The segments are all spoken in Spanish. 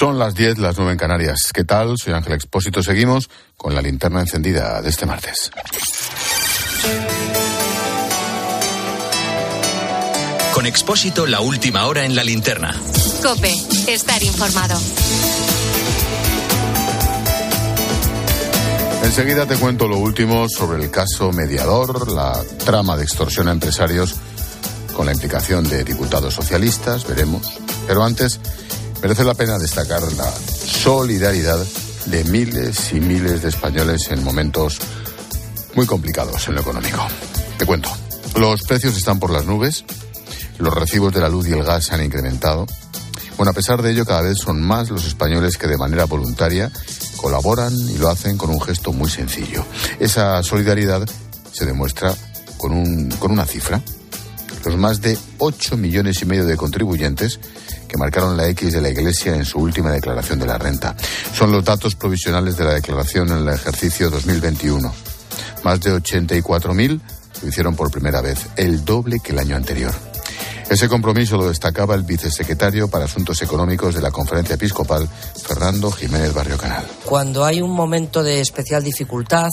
Son las 10, las 9 en Canarias. ¿Qué tal? Soy Ángel Expósito. Seguimos con la linterna encendida de este martes. Con Expósito, la última hora en la linterna. Cope, estar informado. Enseguida te cuento lo último sobre el caso mediador, la trama de extorsión a empresarios con la implicación de diputados socialistas, veremos. Pero antes, merece la pena destacar la solidaridad de miles y miles de españoles en momentos muy complicados en lo económico. Te cuento. Los precios están por las nubes, los recibos de la luz y el gas se han incrementado. Bueno, a pesar de ello, cada vez son más los españoles que de manera voluntaria colaboran y lo hacen con un gesto muy sencillo. Esa solidaridad se demuestra con, un, con una cifra. Los más de 8 millones y medio de contribuyentes que marcaron la X de la Iglesia en su última declaración de la renta. Son los datos provisionales de la declaración en el ejercicio 2021. Más de 84.000 lo hicieron por primera vez, el doble que el año anterior. Ese compromiso lo destacaba el vicesecretario para Asuntos Económicos de la Conferencia Episcopal, Fernando Jiménez Barrio Canal. Cuando hay un momento de especial dificultad,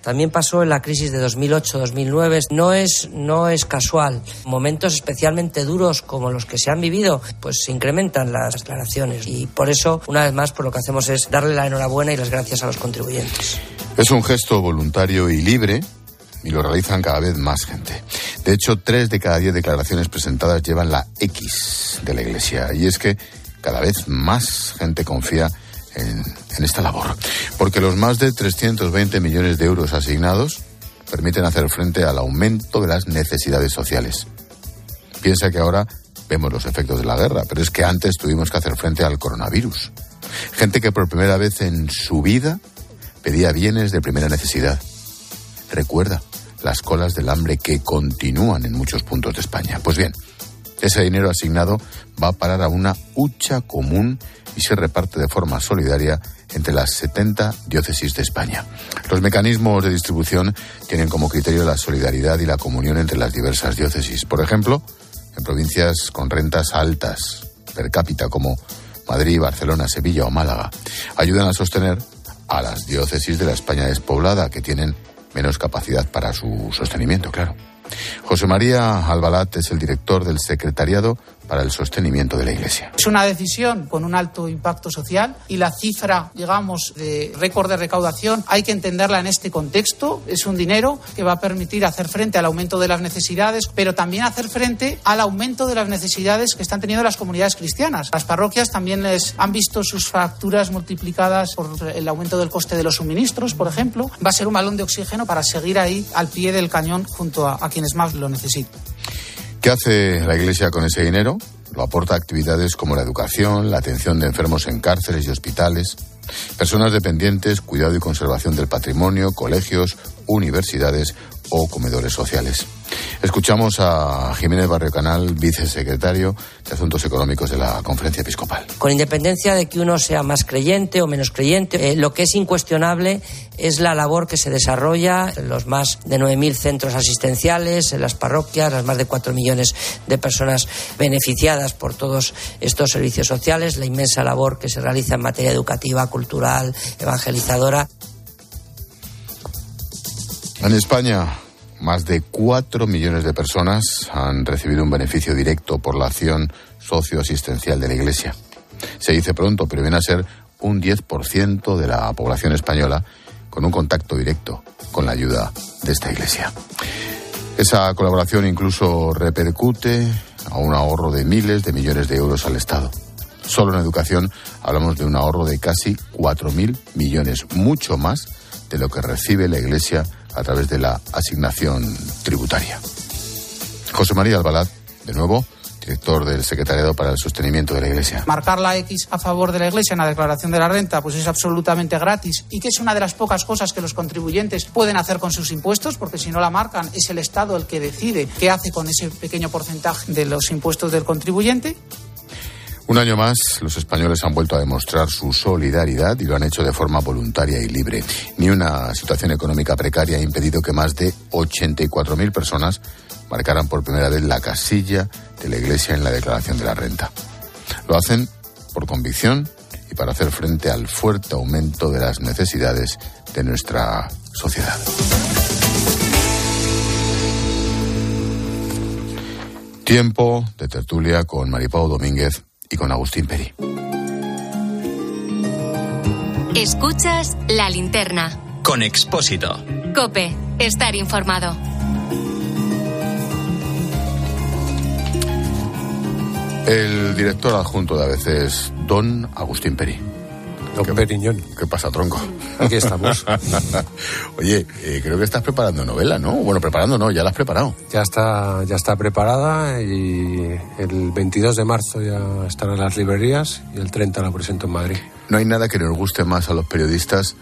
también pasó en la crisis de 2008-2009, no es, no es casual. Momentos especialmente duros como los que se han vivido, pues se incrementan las declaraciones. Y por eso, una vez más, por lo que hacemos es darle la enhorabuena y las gracias a los contribuyentes. Es un gesto voluntario y libre y lo realizan cada vez más gente. De hecho, tres de cada diez declaraciones presentadas llevan la X de la Iglesia. Y es que cada vez más gente confía en, esta labor. Porque los más de 320 millones de euros asignados permiten hacer frente al aumento de las necesidades sociales. Piensa que ahora vemos los efectos de la guerra, pero es que antes tuvimos que hacer frente al coronavirus. Gente que por primera vez en su vida pedía bienes de primera necesidad. Recuerda las colas del hambre que continúan en muchos puntos de España. Pues bien, ese dinero asignado va a parar a una hucha común y se reparte de forma solidaria entre las 70 diócesis de España. Los mecanismos de distribución tienen como criterio la solidaridad y la comunión entre las diversas diócesis. Por ejemplo, en provincias con rentas altas per cápita como Madrid, Barcelona, Sevilla o Málaga, ayudan a sostener a las diócesis de la España despoblada que tienen menos capacidad para su sostenimiento, claro. José María Albalat es el director del Secretariado para el Sostenimiento de la Iglesia. Es una decisión con un alto impacto social y la cifra, digamos, de récord de recaudación hay que entenderla en este contexto. Es un dinero que va a permitir hacer frente al aumento de las necesidades, pero también hacer frente al aumento de las necesidades que están teniendo las comunidades cristianas. Las parroquias también les han visto sus facturas multiplicadas por el aumento del coste de los suministros, por ejemplo. Va a ser un balón de oxígeno para seguir ahí al pie del cañón junto a, a quienes más lo necesitan. ¿Qué hace la Iglesia con ese dinero? Lo aporta a actividades como la educación, la atención de enfermos en cárceles y hospitales, personas dependientes, cuidado y conservación del patrimonio, colegios, universidades o comedores sociales. Escuchamos a Jiménez Barrio Canal, vicesecretario de Asuntos Económicos de la Conferencia Episcopal. Con independencia de que uno sea más creyente o menos creyente, eh, lo que es incuestionable es la labor que se desarrolla en los más de 9.000 centros asistenciales, en las parroquias, las más de 4 millones de personas beneficiadas por todos estos servicios sociales, la inmensa labor que se realiza en materia educativa, cultural, evangelizadora. En España, más de 4 millones de personas han recibido un beneficio directo por la acción socioasistencial de la Iglesia. Se dice pronto, pero viene a ser un 10% de la población española con un contacto directo con la ayuda de esta Iglesia. Esa colaboración incluso repercute a un ahorro de miles de millones de euros al Estado. Solo en educación hablamos de un ahorro de casi 4.000 millones, mucho más de lo que recibe la Iglesia a través de la asignación tributaria. José María Albalat, de nuevo, director del Secretariado para el Sostenimiento de la Iglesia. Marcar la X a favor de la Iglesia en la declaración de la renta pues es absolutamente gratis y que es una de las pocas cosas que los contribuyentes pueden hacer con sus impuestos porque si no la marcan es el Estado el que decide qué hace con ese pequeño porcentaje de los impuestos del contribuyente. Un año más, los españoles han vuelto a demostrar su solidaridad y lo han hecho de forma voluntaria y libre. Ni una situación económica precaria ha impedido que más de 84.000 personas marcaran por primera vez la casilla de la Iglesia en la declaración de la renta. Lo hacen por convicción y para hacer frente al fuerte aumento de las necesidades de nuestra sociedad. Tiempo de tertulia con Maripau Domínguez y con Agustín Peri. Escuchas la linterna. Con Expósito. Cope, estar informado. El director adjunto de ABC es Don Agustín Peri. Don ¿Qué- Periñón. ¿Qué pasa, tronco? Aquí estamos. Oye, eh, creo que estás preparando novela, ¿no? Bueno, preparando no, ya la has preparado. Ya está, ya está preparada y el 22 de marzo ya estará en las librerías y el 30 la presento en Madrid. No hay nada que nos guste más a los periodistas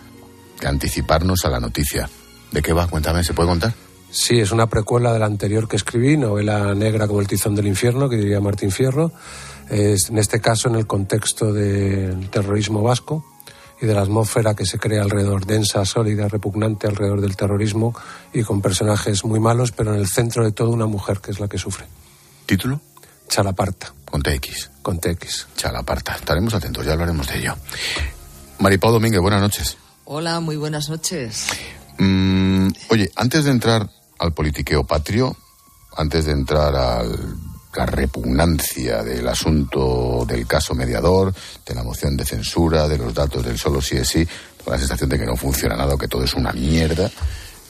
que anticiparnos a la noticia. ¿De qué va? Cuéntame, ¿se puede contar? Sí, es una precuela de la anterior que escribí, novela negra como el tizón del infierno, que diría Martín Fierro. Es, en este caso, en el contexto del terrorismo vasco y de la atmósfera que se crea alrededor, densa, sólida, repugnante alrededor del terrorismo y con personajes muy malos, pero en el centro de todo una mujer que es la que sufre. ¿Título? Chalaparta, Con TX. con TX. Chalaparta. Estaremos atentos, ya hablaremos de ello. Maripau Domínguez, buenas noches. Hola, muy buenas noches. Mm, oye, antes de entrar al politiqueo patrio, antes de entrar a la repugnancia del asunto del caso mediador, de la moción de censura, de los datos del solo sí es sí, con la sensación de que no funciona nada, que todo es una mierda,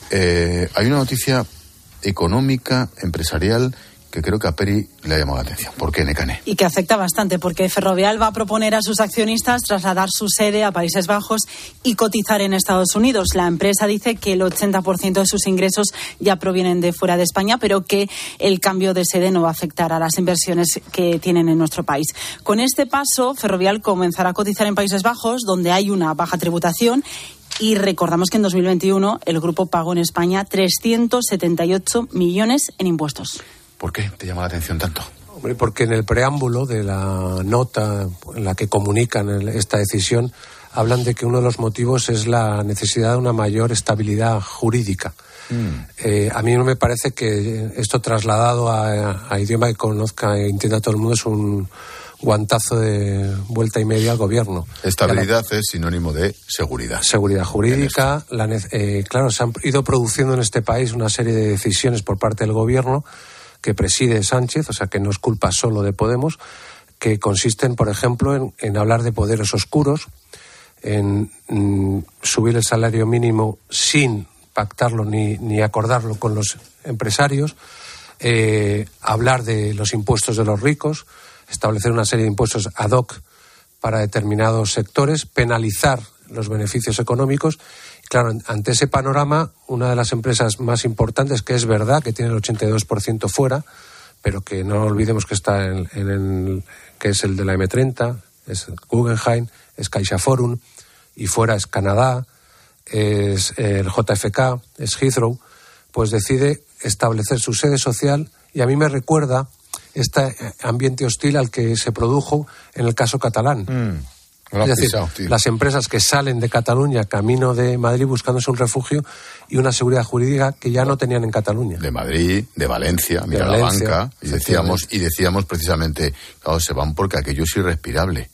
eh, hay una noticia económica, empresarial, que creo que a Peri le ha llamado la atención. ¿Por qué, Necane? y que afecta bastante porque Ferrovial va a proponer a sus accionistas trasladar su sede a Países Bajos y cotizar en Estados Unidos. La empresa dice que el 80% de sus ingresos ya provienen de fuera de España, pero que el cambio de sede no va a afectar a las inversiones que tienen en nuestro país. Con este paso, Ferrovial comenzará a cotizar en Países Bajos, donde hay una baja tributación y recordamos que en 2021 el grupo pagó en España 378 millones en impuestos. ¿Por qué te llama la atención tanto? Hombre, porque en el preámbulo de la nota en la que comunican el- esta decisión hablan de que uno de los motivos es la necesidad de una mayor estabilidad jurídica. Eh, a mí no me parece que esto trasladado a, a idioma que conozca e entienda todo el mundo es un guantazo de vuelta y media al gobierno. Estabilidad es sinónimo de seguridad. seguridad jurídica. La eh, claro, se han ido produciendo en este país una serie de decisiones por parte del gobierno que preside Sánchez, o sea que no es culpa solo de Podemos, que consisten, por ejemplo, en, hablar de poderes oscuros, en mm, subir el salario mínimo sin pactarlo ni, ni acordarlo con los empresarios, eh, hablar de los impuestos de los ricos, establecer una serie de impuestos ad hoc para determinados sectores, penalizar los beneficios económicos. Claro, ante ese panorama, una de las empresas más importantes, que es verdad que tiene el 82% fuera, pero que no olvidemos que está en, el, que es el de la M30, es Guggenheim, es CaixaForum, y fuera es Canadá, es el JFK, es Heathrow, pues decide establecer su sede social y a mí me recuerda este ambiente hostil al que se produjo en el caso catalán. Mm, Es decir, tío. las empresas que salen de Cataluña camino de Madrid buscándose un refugio y una seguridad jurídica que ya no tenían en Cataluña. de Madrid, de Valencia, mira Valencia, la banca, y decíamos, y decíamos precisamente, claro, se van porque aquello es irrespirable.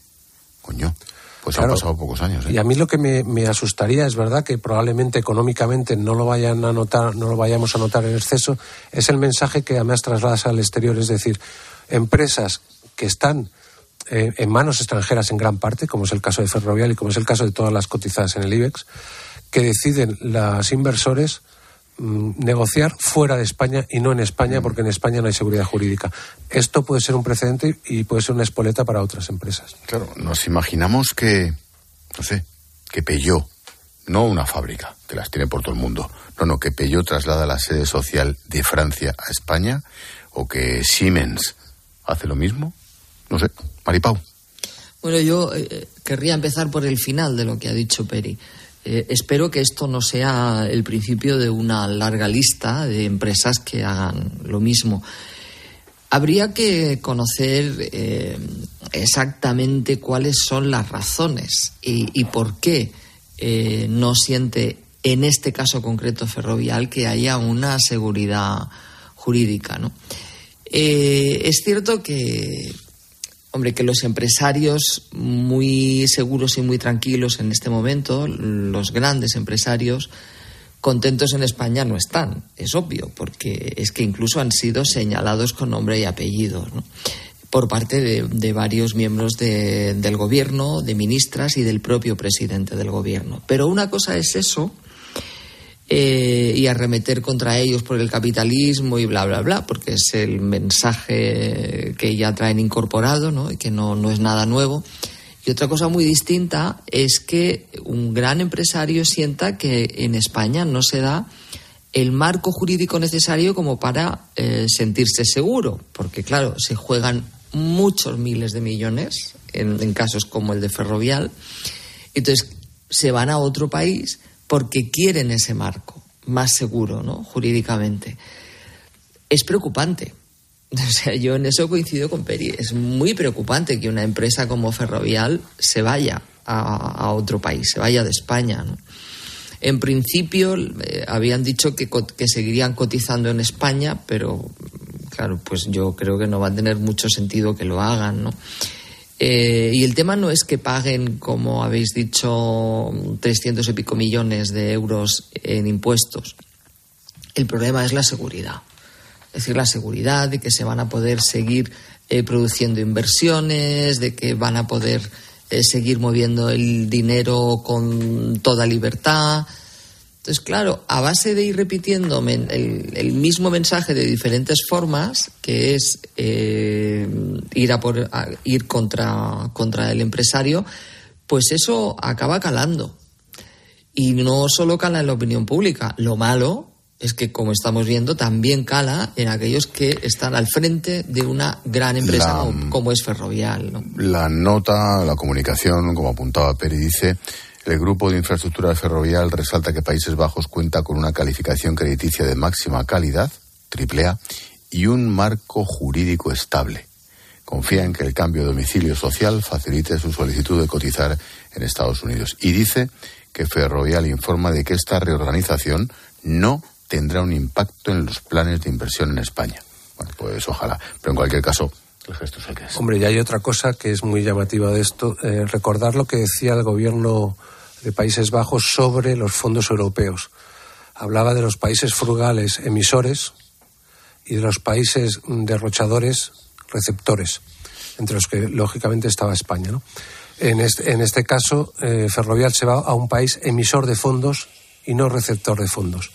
Coño, pues han pasado pocos años, ¿eh? Y a mí lo que me, me asustaría, es verdad que probablemente económicamente no lo vayan a notar, no lo vayamos a notar en exceso, es el mensaje que además trasladas al exterior, es decir, empresas que están eh, en manos extranjeras en gran parte, como es el caso de Ferrovial y como es el caso de todas las cotizadas en el IBEX, que deciden las inversores mm, negociar fuera de España y no en España, porque en España no hay seguridad jurídica. Esto puede ser un precedente y puede ser una espoleta para otras empresas. Claro, nos imaginamos que, no sé, que Peugeot, no una fábrica, que las tiene por todo el mundo, no, no, que Peugeot traslada la sede social de Francia a España, o que Siemens hace lo mismo, no sé, Maripau. Bueno, yo eh, querría empezar por el final de lo que ha dicho Peri. Eh, espero que esto no sea el principio de una larga lista de empresas que hagan lo mismo. Habría que conocer eh, exactamente cuáles son las razones y, por qué eh, no siente, en este caso concreto ferrovial, que haya una seguridad jurídica. ¿no? Eh, es cierto que Hombre, que los empresarios muy seguros y muy tranquilos en este momento, los grandes empresarios, contentos en España no están, es obvio, porque es que incluso han sido señalados con nombre y apellido por parte de, varios miembros del gobierno, de ministras y del propio presidente del gobierno. Pero una cosa es eso eh, y arremeter contra ellos por el capitalismo y bla, bla, bla, porque es el mensaje que ya traen incorporado ¿no? y que no, no es nada nuevo. Y otra cosa muy distinta es que un gran empresario sienta que en España no se da el marco jurídico necesario como para eh, sentirse seguro, porque claro, se juegan muchos miles de millones en, en, casos como el de Ferrovial, entonces se van a otro país porque quieren ese marco más seguro, ¿no? Jurídicamente. Es preocupante O sea, yo en eso coincido con Peri. Es muy preocupante que una empresa como Ferrovial se vaya a, otro país, se vaya de España. En principio eh, habían dicho que, que, seguirían cotizando en España, pero claro, pues yo creo que no va a tener mucho sentido que lo hagan, ¿no? Eh, y el tema no es que paguen, como habéis dicho, 300 y pico millones de euros en impuestos. El problema es la seguridad es decir, la seguridad de que se van a poder seguir eh, produciendo inversiones, de que van a poder eh, seguir moviendo el dinero con toda libertad. Entonces, claro, a base de ir repitiendo el, mismo mensaje de diferentes formas, que es eh, ir, a por, ir contra, contra el empresario, pues eso acaba calando. Y no solo cala en la opinión pública. Lo malo es que, como estamos viendo, también cala en aquellos que están al frente de una gran empresa como, es Ferrovial. La nota, la comunicación, como apuntaba Peri, dice. El Grupo de Infraestructura Ferrovial resalta que Países Bajos cuenta con una calificación crediticia de máxima calidad, AAA, y un marco jurídico estable. Confía en que el cambio de domicilio social facilite su solicitud de cotizar en Estados Unidos. Y dice que Ferrovial informa de que esta reorganización no tendrá un impacto en los planes de inversión en España. Bueno, pues ojalá. Pero en cualquier caso, el gesto es el que es. Hombre, y hay otra cosa que es muy llamativa de esto. Eh, recordar lo que decía el gobierno de Países Bajos sobre los fondos europeos. Hablaba de los países frugales emisores y de los países derrochadores receptores, entre los que lógicamente estaba España. En, este, en este caso, eh, se va a un país emisor de fondos y no receptor de fondos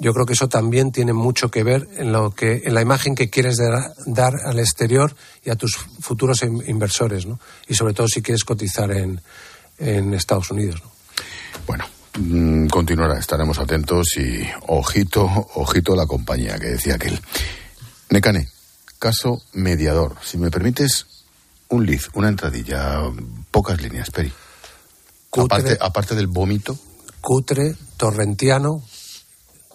yo creo que eso también tiene mucho que ver en lo que en la imagen que quieres dar, al exterior y a tus futuros inversores, ¿no? Y sobre todo si quieres cotizar en, en Estados Unidos, ¿no? Bueno, mm, continuará, estaremos atentos y ojito, ojito la compañía que decía aquel. Necane, caso mediador. Si me permites, un lead, una entradilla, pocas líneas, Peri. aparte, aparte del vómito. Cutre, torrentiano,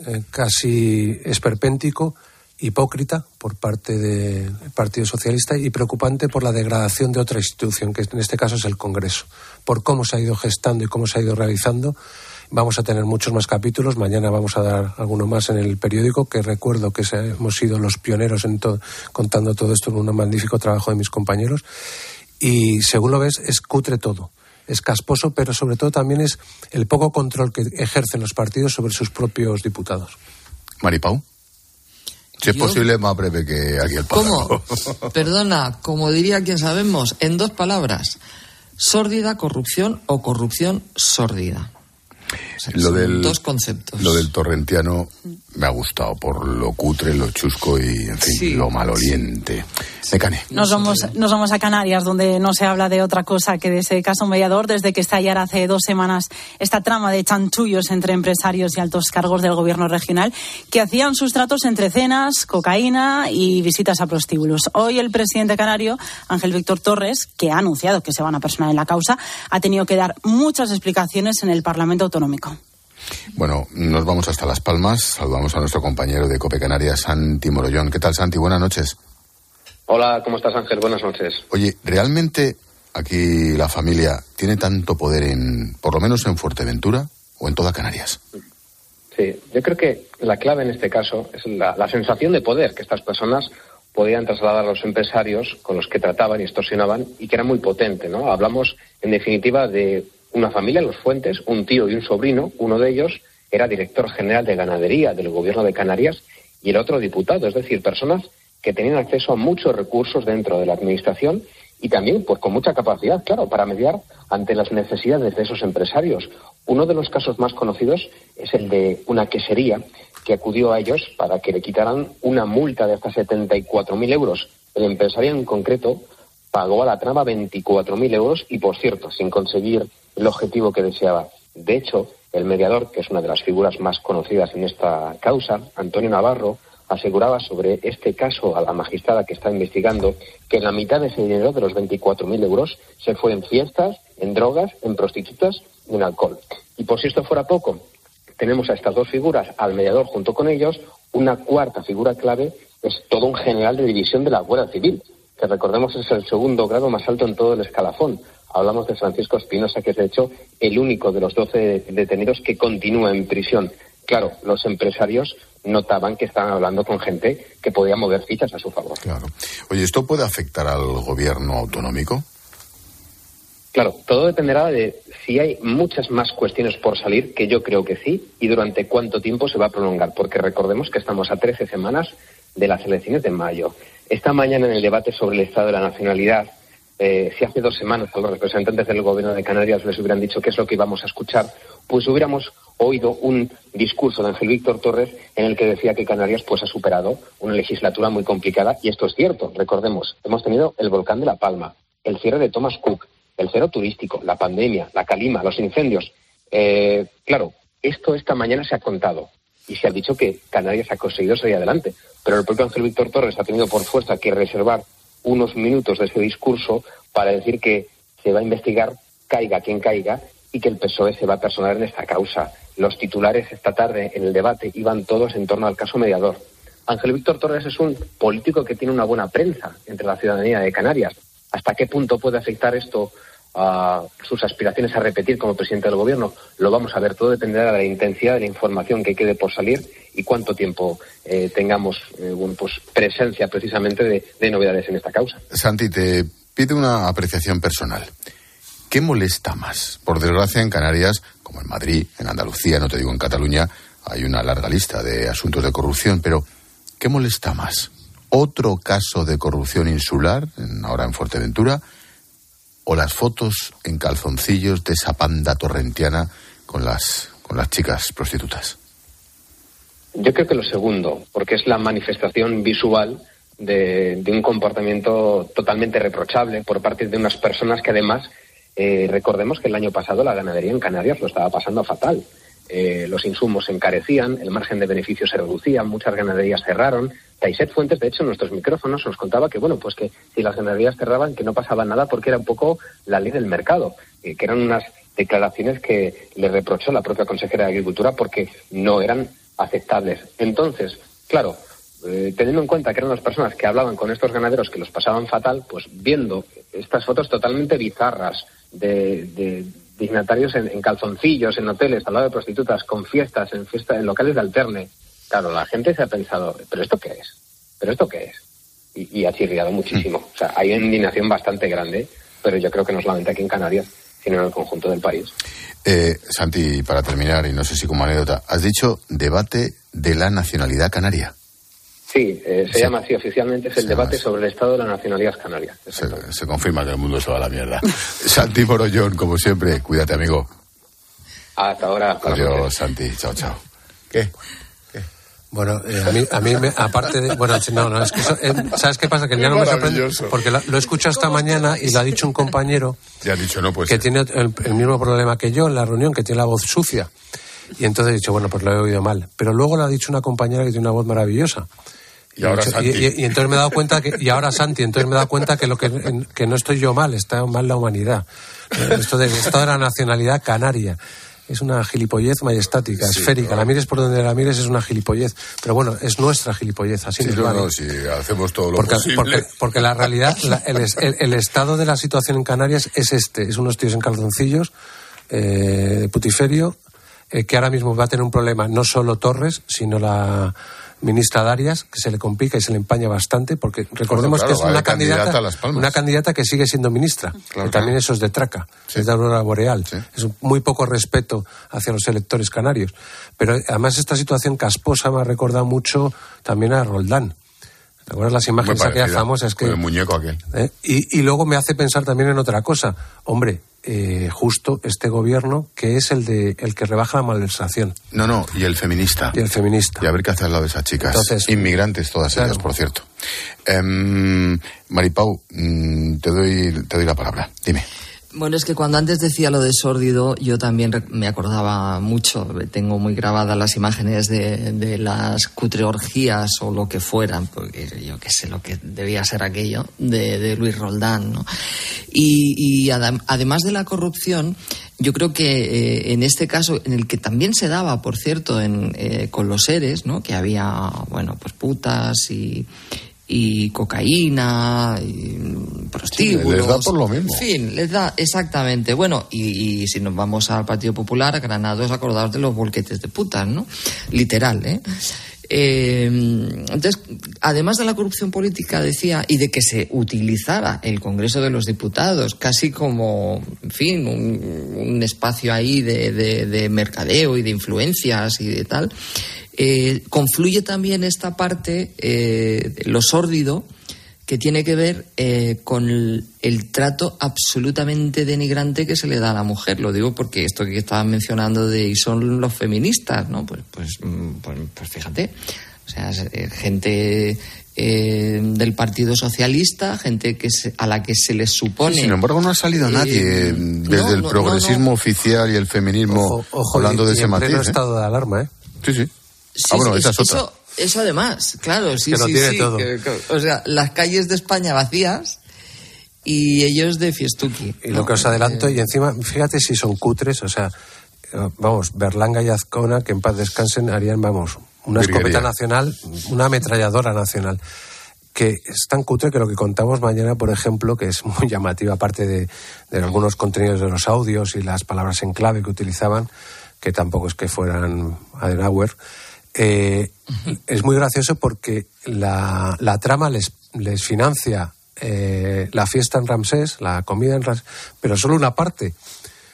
eh, casi esperpéntico, hipócrita por parte del Partido Socialista y preocupante por la degradación de otra institución, que en este caso es el Congreso, por cómo se ha ido gestando y cómo se ha ido realizando. Vamos a tener muchos más capítulos. Mañana vamos a dar alguno más en el periódico, que recuerdo que hemos sido los pioneros en contando todo esto en un magnífico trabajo de mis compañeros. Y según lo ves, es cutre todo es casposo, pero sobre todo también es el poco control que ejercen los partidos sobre sus propios diputados. Maripau. Si es posible, más breve que aquí el pájaro. ¿Cómo? Perdona, como diría quien sabemos, en dos palabras, sórdida corrupción o corrupción sórdida. lo del, dos conceptos. Lo del torrentiano me ha gustado por lo cutre, lo chusco y, en fin, lo maloliente. Nos vamos, nos vamos a Canarias, donde no se habla de otra cosa que de ese caso mediador, desde que estallara hace dos semanas esta trama de chanchullos entre empresarios y altos cargos del gobierno regional que hacían sus tratos entre cenas, cocaína y visitas a prostíbulos. Hoy el presidente canario, Ángel Víctor Torres, que ha anunciado que se van a personar en la causa, ha tenido que dar muchas explicaciones en el Parlamento Autonómico. Bueno, nos vamos hasta Las Palmas. Saludamos a nuestro compañero de Cope Canarias, Santi Morollón. ¿Qué tal, Santi? Buenas noches. Hola, ¿cómo estás Ángel? Buenas noches. Oye, ¿realmente aquí la familia tiene tanto poder en, por lo menos en Fuerteventura o en toda Canarias? Sí, yo creo que la clave en este caso es la, sensación de poder que estas personas podían trasladar a los empresarios con los que trataban y extorsionaban y que era muy potente, ¿no? Hablamos, en definitiva, de una familia, los Fuentes, un tío y un sobrino, uno de ellos era director general de ganadería del gobierno de Canarias y el otro diputado, es decir, personas que tenían acceso a muchos recursos dentro de la administración y también pues con mucha capacidad, claro, para mediar ante las necesidades de esos empresarios. Uno de los casos más conocidos es el de una quesería que acudió a ellos para que le quitaran una multa de hasta 74.000 euros. El empresario en concreto pagó a la trama 24.000 euros y, por cierto, sin conseguir el objetivo que deseaba. De hecho, el mediador, que es una de las figuras más conocidas en esta causa, Antonio Navarro, aseguraba sobre este caso a la magistrada que está investigando que la mitad de ese dinero, de los 24.000 euros, se fue en fiestas, en drogas, en prostitutas y en alcohol. Y por si esto fuera poco, tenemos a estas dos figuras, al mediador junto con ellos, una cuarta figura clave es todo un general de división de la Guardia Civil, que recordemos es el segundo grado más alto en todo el escalafón. Hablamos de Francisco Espinosa, que es de hecho el único de los 12 detenidos que continúa en prisión. Claro, los empresarios notaban que estaban hablando con gente que podía mover fichas a su favor. Claro. Oye, ¿esto puede afectar al gobierno autonómico? Claro, todo dependerá de si hay muchas más cuestiones por salir, que yo creo que sí, y durante cuánto tiempo se va a prolongar, porque recordemos que estamos a 13 semanas de las elecciones de mayo. Esta mañana en el debate sobre el Estado de la Nacionalidad, eh, si hace dos semanas a los representantes del gobierno de Canarias les hubieran dicho qué es lo que íbamos a escuchar, pues hubiéramos oído un discurso de Ángel Víctor Torres en el que decía que Canarias pues ha superado una legislatura muy complicada y esto es cierto. Recordemos, hemos tenido el volcán de La Palma, el cierre de Thomas Cook, el cero turístico, la pandemia, la calima, los incendios. Eh, claro, esto esta mañana se ha contado y se ha dicho que Canarias ha conseguido salir adelante, pero el propio Ángel Víctor Torres ha tenido por fuerza que reservar unos minutos de ese discurso para decir que se va a investigar, caiga quien caiga, y que el PSOE se va a personar en esta causa. Los titulares esta tarde en el debate iban todos en torno al caso mediador. Ángel Víctor Torres es un político que tiene una buena prensa entre la ciudadanía de Canarias. ¿Hasta qué punto puede afectar esto a sus aspiraciones a repetir como presidente del gobierno? Lo vamos a ver. Todo dependerá de la intensidad de la información que quede por salir y cuánto tiempo eh, tengamos eh, pues presencia precisamente de, novedades en esta causa. Santi, te pide una apreciación personal. ¿Qué molesta más? Por desgracia, en Canarias, como en Madrid, en Andalucía, no te digo en Cataluña, hay una larga lista de asuntos de corrupción, pero ¿qué molesta más? ¿Otro caso de corrupción insular, ahora en Fuerteventura, o las fotos en calzoncillos de esa panda torrentiana con las, con las chicas prostitutas? Yo creo que lo segundo, porque es la manifestación visual de, un comportamiento totalmente reprochable por parte de unas personas que además eh, recordemos que el año pasado la ganadería en Canarias lo estaba pasando fatal. Eh, los insumos se encarecían, el margen de beneficios se reducía, muchas ganaderías cerraron. Taiset Fuentes, de hecho, en nuestros micrófonos nos contaba que, bueno, pues que si las ganaderías cerraban, que no pasaba nada porque era un poco la ley del mercado, eh, que eran unas declaraciones que le reprochó la propia consejera de Agricultura porque no eran aceptables. Entonces, claro, eh, teniendo en cuenta que eran las personas que hablaban con estos ganaderos que los pasaban fatal, pues viendo estas fotos totalmente bizarras de, dignatarios en, calzoncillos, en hoteles, al lado de prostitutas, con fiestas, en fiestas, en locales de alterne, claro, la gente se ha pensado, ¿pero esto qué es? ¿Pero esto qué es? Y, ha chirriado muchísimo. O sea, hay una indignación bastante grande, pero yo creo que no solamente aquí en Canarias, sino en el conjunto del país. Eh, Santi, para terminar, y no sé si como anécdota, has dicho debate de la nacionalidad canaria. Sí, eh, se llama así oficialmente, es el debate sobre el estado de la nacionalidad canaria. Se, confirma que el mundo se va a la mierda. Santi Morollón, como siempre, cuídate, amigo. Hasta ahora. Adiós, Santi. Chao, chao. ¿Qué? Bueno, eh, a mí, a mí me, aparte de. Bueno, no, no, es que. Eh, ¿Sabes qué pasa? Que ya no me sorprende. Porque lo, he escuchado esta mañana y lo ha dicho un compañero. Ya ha dicho, no, pues. Que tiene el, mismo problema que yo en la reunión, que tiene la voz sucia. Y entonces he dicho, bueno, pues lo he oído mal. Pero luego lo ha dicho una compañera que tiene una voz maravillosa. Y, ahora Santi. Y, entonces me he dado cuenta que. Y ahora Santi, entonces me he dado cuenta que, lo que, que no estoy yo mal, está mal la humanidad. Eh, esto de, esto de la nacionalidad canaria es una gilipollez majestática, esférica. La mires por donde la mires es una gilipollez. Pero bueno, es nuestra gilipollez, así sí, nos no, si hacemos todo lo porque, posible. Porque, la realidad, el, estado de la situación en Canarias es este. Es unos tíos en calzoncillos, eh, putiferio, eh, que ahora mismo va a tener un problema no solo Torres, sino la ministra Darias, que se le complica y se le empaña bastante, porque recordemos que es una candidata, una candidata que sigue siendo ministra, que también eso es de traca, es de Aurora Boreal. Es muy poco respeto hacia los electores canarios. Pero además esta situación casposa me ha recordado mucho también a Roldán. ¿Te acuerdas las imágenes aquellas famosas? Que, el muñeco aquel. ¿eh? Y, y luego me hace pensar también en otra cosa. Hombre, eh, justo este gobierno que es el de el que rebaja la malversación. No, no, y el feminista. Y el feminista. Y a ver qué hace al lado de esas chicas. Inmigrantes todas ellas, por cierto. Eh, Maripau, mm, te doy, te doy la palabra. Dime. Bueno, es que cuando antes decía lo de sórdido, yo también me acordaba mucho, tengo muy grabadas las imágenes de, las cutreorgías o lo que fueran, porque yo qué sé lo que debía ser aquello, de, Luis Roldán. ¿no? Y, además de la corrupción, yo creo que eh, en este caso, en el que también se daba, por cierto, en, eh, con los seres, ¿no? que había, bueno, pues putas y, y cocaína, y prostíbulos. les da por lo mismo. En fin, les da exactamente. Bueno, y, si nos vamos al Partido Popular, a Granados, acordados de los bolquetes de putas, ¿no? Literal, ¿eh? ¿eh? entonces, además de la corrupción política, decía, y de que se utilizara el Congreso de los Diputados casi como, en fin, un, espacio ahí de, de mercadeo y de influencias y de tal, eh, confluye también esta parte, eh, lo sórdido, que tiene que ver eh, con el, trato absolutamente denigrante que se le da a la mujer. Lo digo porque esto que estaban mencionando de y son los feministas, ¿no? Pues, pues, mm, pues, pues fíjate, o sea, gente del Partido Socialista, gente que a la que se les supone. sin embargo, no ha salido nadie desde el progresismo oficial y el feminismo hablando de ese matiz. estado de alarma, ¿eh? Sí, sí. Ah, bueno, esa es Eso, eso, además, claro, sí, sí, sí. o sea, las calles de España vacías y ellos de fiestuki. Y lo que os adelanto, y encima, fíjate si son cutres, o sea, vamos, Berlanga y Azcona, que en paz descansen, harían, vamos, una escopeta nacional, una ametralladora nacional que es tan cutre que lo que contamos mañana, por ejemplo, que es muy llamativa, aparte de, de, algunos contenidos de los audios y las palabras en clave que utilizaban, que tampoco es que fueran Adenauer, eh, es muy gracioso porque la, trama les, les financia eh, la fiesta en Ramsés, la comida en Ramsés, pero solo una parte.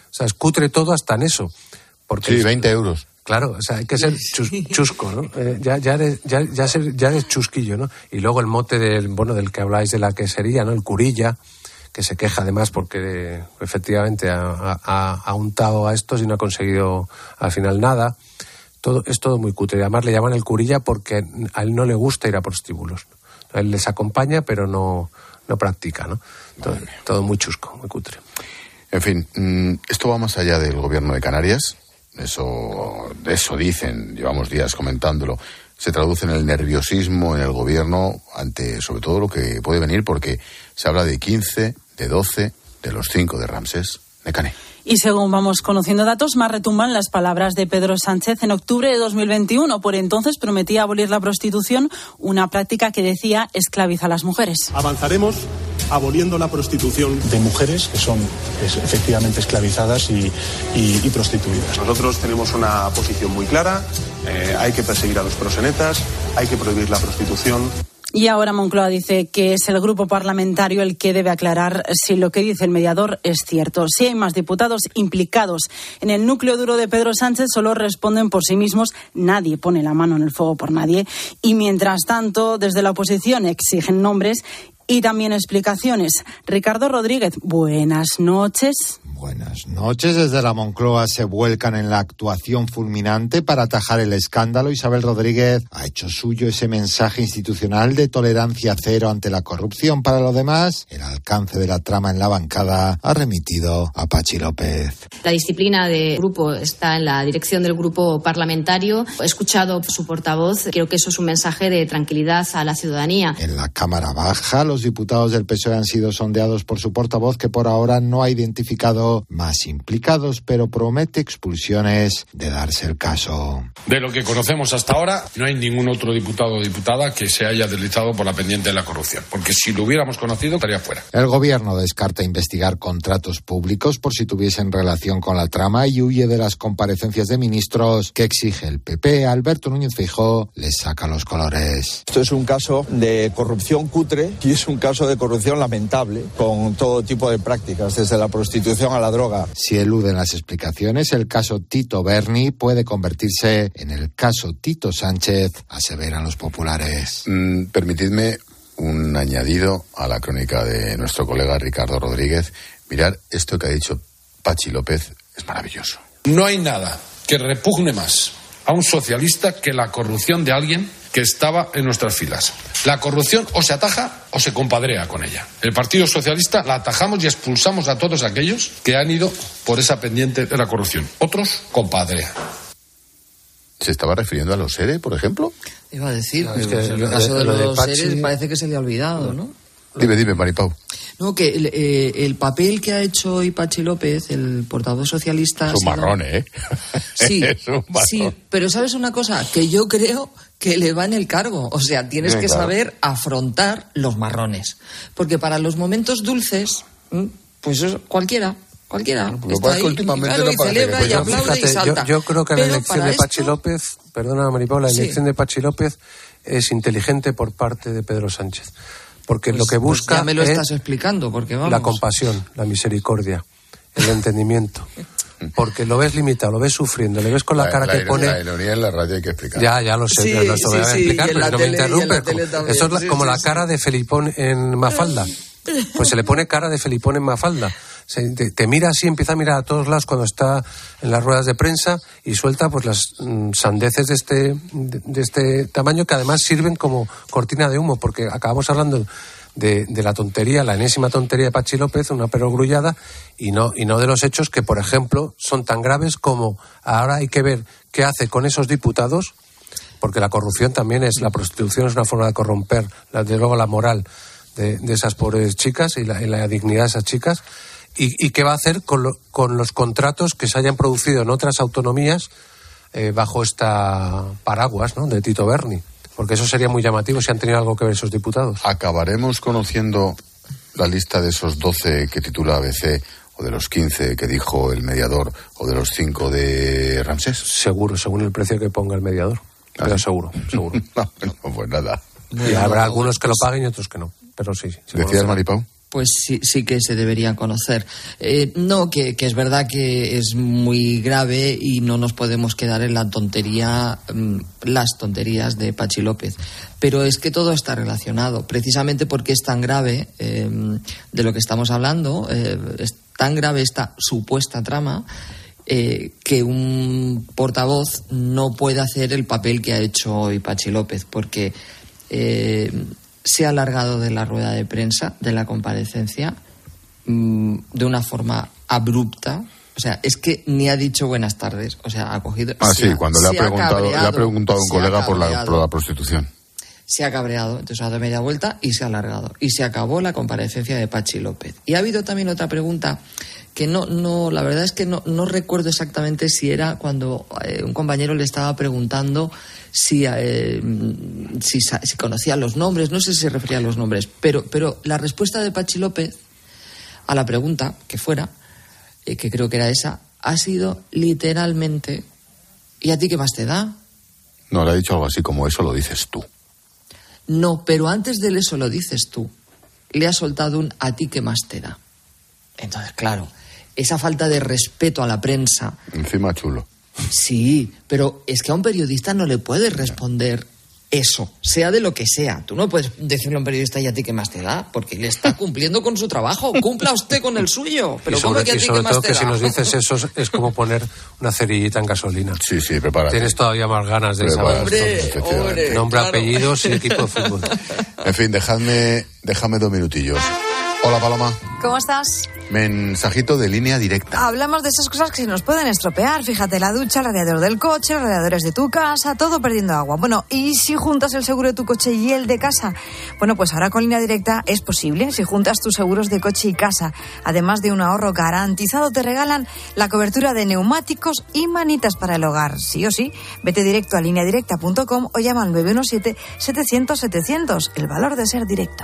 O sea, escutre todo hasta en eso. Porque sí, 20 euros. Claro, o sea, hay que ser chusco, ¿no? Eh, ya, ya, eres, ya, ya, eres chusquillo, ¿no? Y luego el mote del, bueno, del que habláis de la quesería, ¿no? El curilla, que se queja además porque efectivamente ha, ha, ha untado a estos y no ha conseguido al final nada todo, es todo muy cutre. Además le llaman el curilla porque a él no le gusta ir a prostíbulos. A él les acompaña, pero no, no practica, ¿no? Todo, muy chusco, muy cutre. En fin, mm, esto va más allá del gobierno de Canarias. Eso, eso dicen, llevamos días comentándolo. Se traduce en el nerviosismo en el gobierno ante, sobre todo, lo que puede venir, porque se habla de 15, de 12, de los 5 de Ramsés. de Cané. Y según vamos conociendo datos, más retumban las palabras de Pedro Sánchez en octubre de 2021. Por entonces prometía abolir la prostitución, una práctica que decía esclaviza a las mujeres. Avanzaremos aboliendo la prostitución de mujeres que son efectivamente esclavizadas y, prostituidas. Nosotros tenemos una posición muy clara, eh, hay que perseguir a los prosenetas, hay que prohibir la prostitución. Y ahora Moncloa dice que es el grupo parlamentario el que debe aclarar si lo que dice el mediador es cierto. Si hay más diputados implicados en el núcleo duro de Pedro Sánchez, solo responden por sí mismos. Nadie pone la mano en el fuego por nadie. Y mientras tanto, desde la oposición exigen nombres y también explicaciones. Ricardo Rodríguez, buenas noches. Buenas noches. Desde la Moncloa se vuelcan en la actuación fulminante para atajar el escándalo. Isabel Rodríguez ha hecho suyo ese mensaje institucional de tolerancia cero ante la corrupción. Para lo demás, el alcance de la trama en la bancada ha remitido a Pachi López. La disciplina de grupo está en la dirección del grupo parlamentario. He escuchado su portavoz. Creo que eso es un mensaje de tranquilidad a la ciudadanía. En la Cámara Baja, los los diputados del PSOE han sido sondeados por su portavoz, que por ahora no ha identificado más implicados, pero promete expulsiones de darse el caso. De lo que conocemos hasta ahora, no hay ningún otro diputado o diputada que se haya deslizado por la pendiente de la corrupción, porque si lo hubiéramos conocido estaría fuera. El gobierno descarta investigar contratos públicos por si tuviesen relación con la trama y huye de las comparecencias de ministros que exige el PP. Alberto Núñez Feijóo les saca los colores. Esto es un caso de corrupción cutre y es un caso de corrupción lamentable con todo tipo de prácticas, desde la prostitución a la droga. Si eluden las explicaciones, el caso Tito Berni puede convertirse en el caso Tito Sánchez, aseveran los populares. Mm, permitidme un añadido a la crónica de nuestro colega Ricardo Rodríguez. Mirar, esto que ha dicho Pachi López es maravilloso. No hay nada que repugne más a un socialista que la corrupción de alguien que estaba en nuestras filas. La corrupción o se ataja o se compadrea con ella. El Partido Socialista la atajamos y expulsamos a todos aquellos que han ido por esa pendiente de la corrupción. Otros compadrean. ¿Se estaba refiriendo a los SERE, por ejemplo? Iba a decir, que en el caso de lo de los Pachi- seres parece que se le ha olvidado, ¿no? Dime, dime, Maripau. No, que el, eh, el papel que ha hecho hoy Pachi López, el portavoz socialista... Es un sido- marrón, ¿eh? Sí, es un marrón. sí, pero ¿sabes una cosa? Que yo creo que le va en el cargo. O sea, tienes que claro. saber afrontar los marrones. Porque para los momentos dulces, mm, pues es cualquiera, cualquiera. Lo que está pasa es que ahí, últimamente claro, no y celebra que- Pues aplaude Fíjate, yo, salta. yo creo que la elección de Pachi esto- López, perdona Maripau, la Sí. elección de Pachi López es inteligente por parte de Pedro Sánchez. Porque Pues- lo que pues busca ya me lo es estás explicando, porque vamos. la compasión, la misericordia, el entendimiento. Porque lo ves limitado, lo ves sufriendo, le ves con la, cara que iro- pone... La ironía en la radio hay que explicar. Ya, ya lo sé, Sí, estoy sí, a sí, explicar, pero la no me la interrumpe. Eso es la- sí, como sí, la sí. cara de Felipón en Mafalda. Pues se le pone cara de Felipón en Mafalda. Se- te, te mira así, empieza a mirar a todos lados cuando está en las ruedas de prensa y suelta pues las mm, sandeces de este, de, de este tamaño que además sirven como cortina de humo, porque acabamos hablando de, la tontería, la enésima tontería de Pachi López, una perogrullada, y no, y no de los hechos que, por ejemplo, son tan graves como ahora hay que ver qué hace con esos diputados porque la corrupción también es, la prostitución es una forma de corromper, la- de luego la moral de, esas pobres chicas y la, y la dignidad de esas chicas. Y, y qué va a hacer con, lo- con los contratos que se hayan producido en otras autonomías eh, bajo esta paraguas ¿no? de Tito Berni? Porque eso sería muy llamativo si han tenido algo que ver esos diputados. ¿Acabaremos conociendo la lista de esos 12 que titula ABC, o de los 15 que dijo el mediador, o de los 5 de Ramsés? Seguro, según el precio que ponga el mediador. Pero seguro, seguro. no, no, pues nada. y habrá algunos que lo paguen y otros que no. Pero sí. sí ¿Decías. Maripau? Pues sí, sí que se deberían conocer. Eh, no, que, que es verdad que es muy grave y no nos podemos quedar en la tontería, mm, las tonterías de Pachi López. Pero es que todo está relacionado, precisamente porque es tan grave eh, de lo que estamos hablando, eh, es tan grave esta supuesta trama. eh, que un portavoz no puede hacer el papel que ha hecho hoy Pachi López, porque eh, se ha alargado de la rueda de prensa, de la comparecencia, mm, de una forma abrupta. O sea, es que ni ha dicho buenas tardes. O sea, ha cogido. Ah, sí, ha- cuando le ha preguntado, le ha preguntado a un colega por la, por la prostitución. Se ha cabreado, entonces ha dado media vuelta y se ha alargado. Y se acabó la comparecencia de Pachi López. Y ha habido también otra pregunta que no, no la verdad es que no, no recuerdo exactamente si era cuando eh, un compañero le estaba preguntando si, eh, si, si conocía los nombres, no sé si se refería a los nombres, pero, pero la respuesta de Pachi López a la pregunta que fuera, eh, que creo que era esa, ha sido literalmente, ¿y a ti qué más te da? No, le ha dicho algo así como eso lo dices tú. No, pero antes de eso lo dices tú. Le has soltado un a ti qué más te da. Entonces, claro, esa falta de respeto a la prensa, Encima chulo. sí, pero es que a un periodista no le puedes responder eso, sea de lo que sea. Tú no puedes decirle a un periodista y a ti qué más te da, porque le está cumpliendo con su trabajo. Cumpla usted con el suyo. Pero y ¿cómo sobre, que a y sobre qué más todo te que da? si nos dices eso es, como poner una cerillita en gasolina. Sí, sí, prepárate. Tienes todavía más ganas de Prepárate, saber Hombre, efectivamente. hombre. nombre, claro. apellidos y equipo de fútbol. En fin, dejadme, déjame dos minutillos. Hola Paloma. ¿Cómo estás? Mensajito de línea directa. Hablamos de esas cosas que se nos pueden estropear. Fíjate, la ducha, el radiador del coche, los radiadores de tu casa, todo perdiendo agua. Bueno, ¿y si juntas el seguro de tu coche y el de casa? Bueno, pues ahora con línea directa es posible. Si juntas tus seguros de coche y casa, además de un ahorro garantizado, te regalan la cobertura de neumáticos y manitas para el hogar. Sí o sí, vete directo a lineadirecta.com o llama al 917-700-700. El valor de ser directo.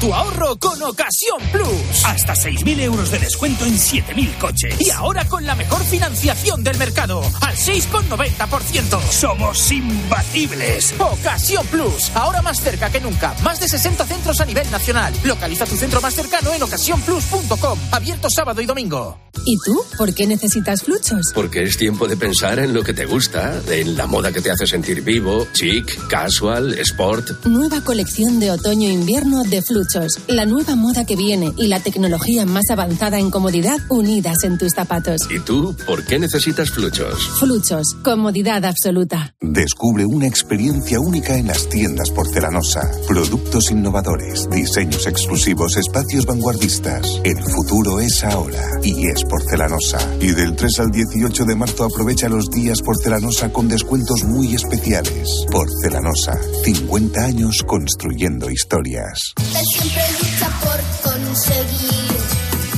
Tu ahorro con Ocasión Plus. Hasta 6.000 euros de descuento en 7.000 coches. Y ahora con la mejor financiación del mercado, al 6,90%. Somos imbatibles. Ocasión Plus, ahora más cerca que nunca. Más de 60 centros a nivel nacional. Localiza tu centro más cercano en ocasiónplus.com. Abierto sábado y domingo. ¿Y tú? ¿Por qué necesitas fluchos? Porque es tiempo de pensar en lo que te gusta, en la moda que te hace sentir vivo, chic, casual, sport. Nueva colección de otoño-invierno de Fluchos. La nueva moda que viene y la tecnología más avanzada en comodidad unidas en tus zapatos. ¿Y tú por qué necesitas fluchos? Fluchos. Comodidad absoluta. Descubre una experiencia única en las tiendas porcelanosa. Productos innovadores, diseños exclusivos, espacios vanguardistas. El futuro es ahora y es porcelanosa. Y del 3 al 18 de marzo aprovecha los días porcelanosa con descuentos muy especiales. Porcelanosa, 50 años construyendo historias. Siempre lucha por conseguir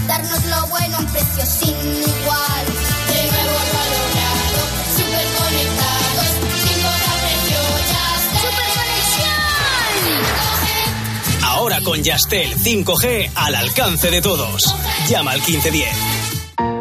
darnos lo bueno a un precio sin igual. De nuevo lo logrado, súper conectados, sin cobrar precio ya está. Ahora con Yastel 5G al alcance de todos. Llama al 1510.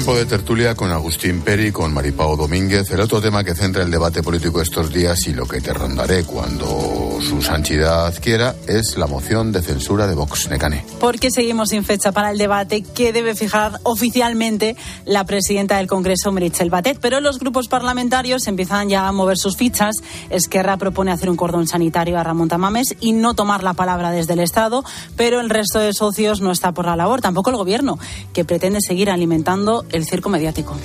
Tiempo de tertulia con Agustín Peri, con Maripao Domínguez. El otro tema que centra el debate político estos días y lo que te rondaré cuando su santidad quiera es la moción de censura de Vox Necane. Porque seguimos sin fecha para el debate que debe fijar oficialmente la presidenta del Congreso, Meritxell Batet. Pero los grupos parlamentarios empiezan ya a mover sus fichas. Esquerra propone hacer un cordón sanitario a Ramón Tamames y no tomar la palabra desde el Estado, pero el resto de socios no está por la labor, tampoco el Gobierno, que pretende seguir alimentando el circo mediático.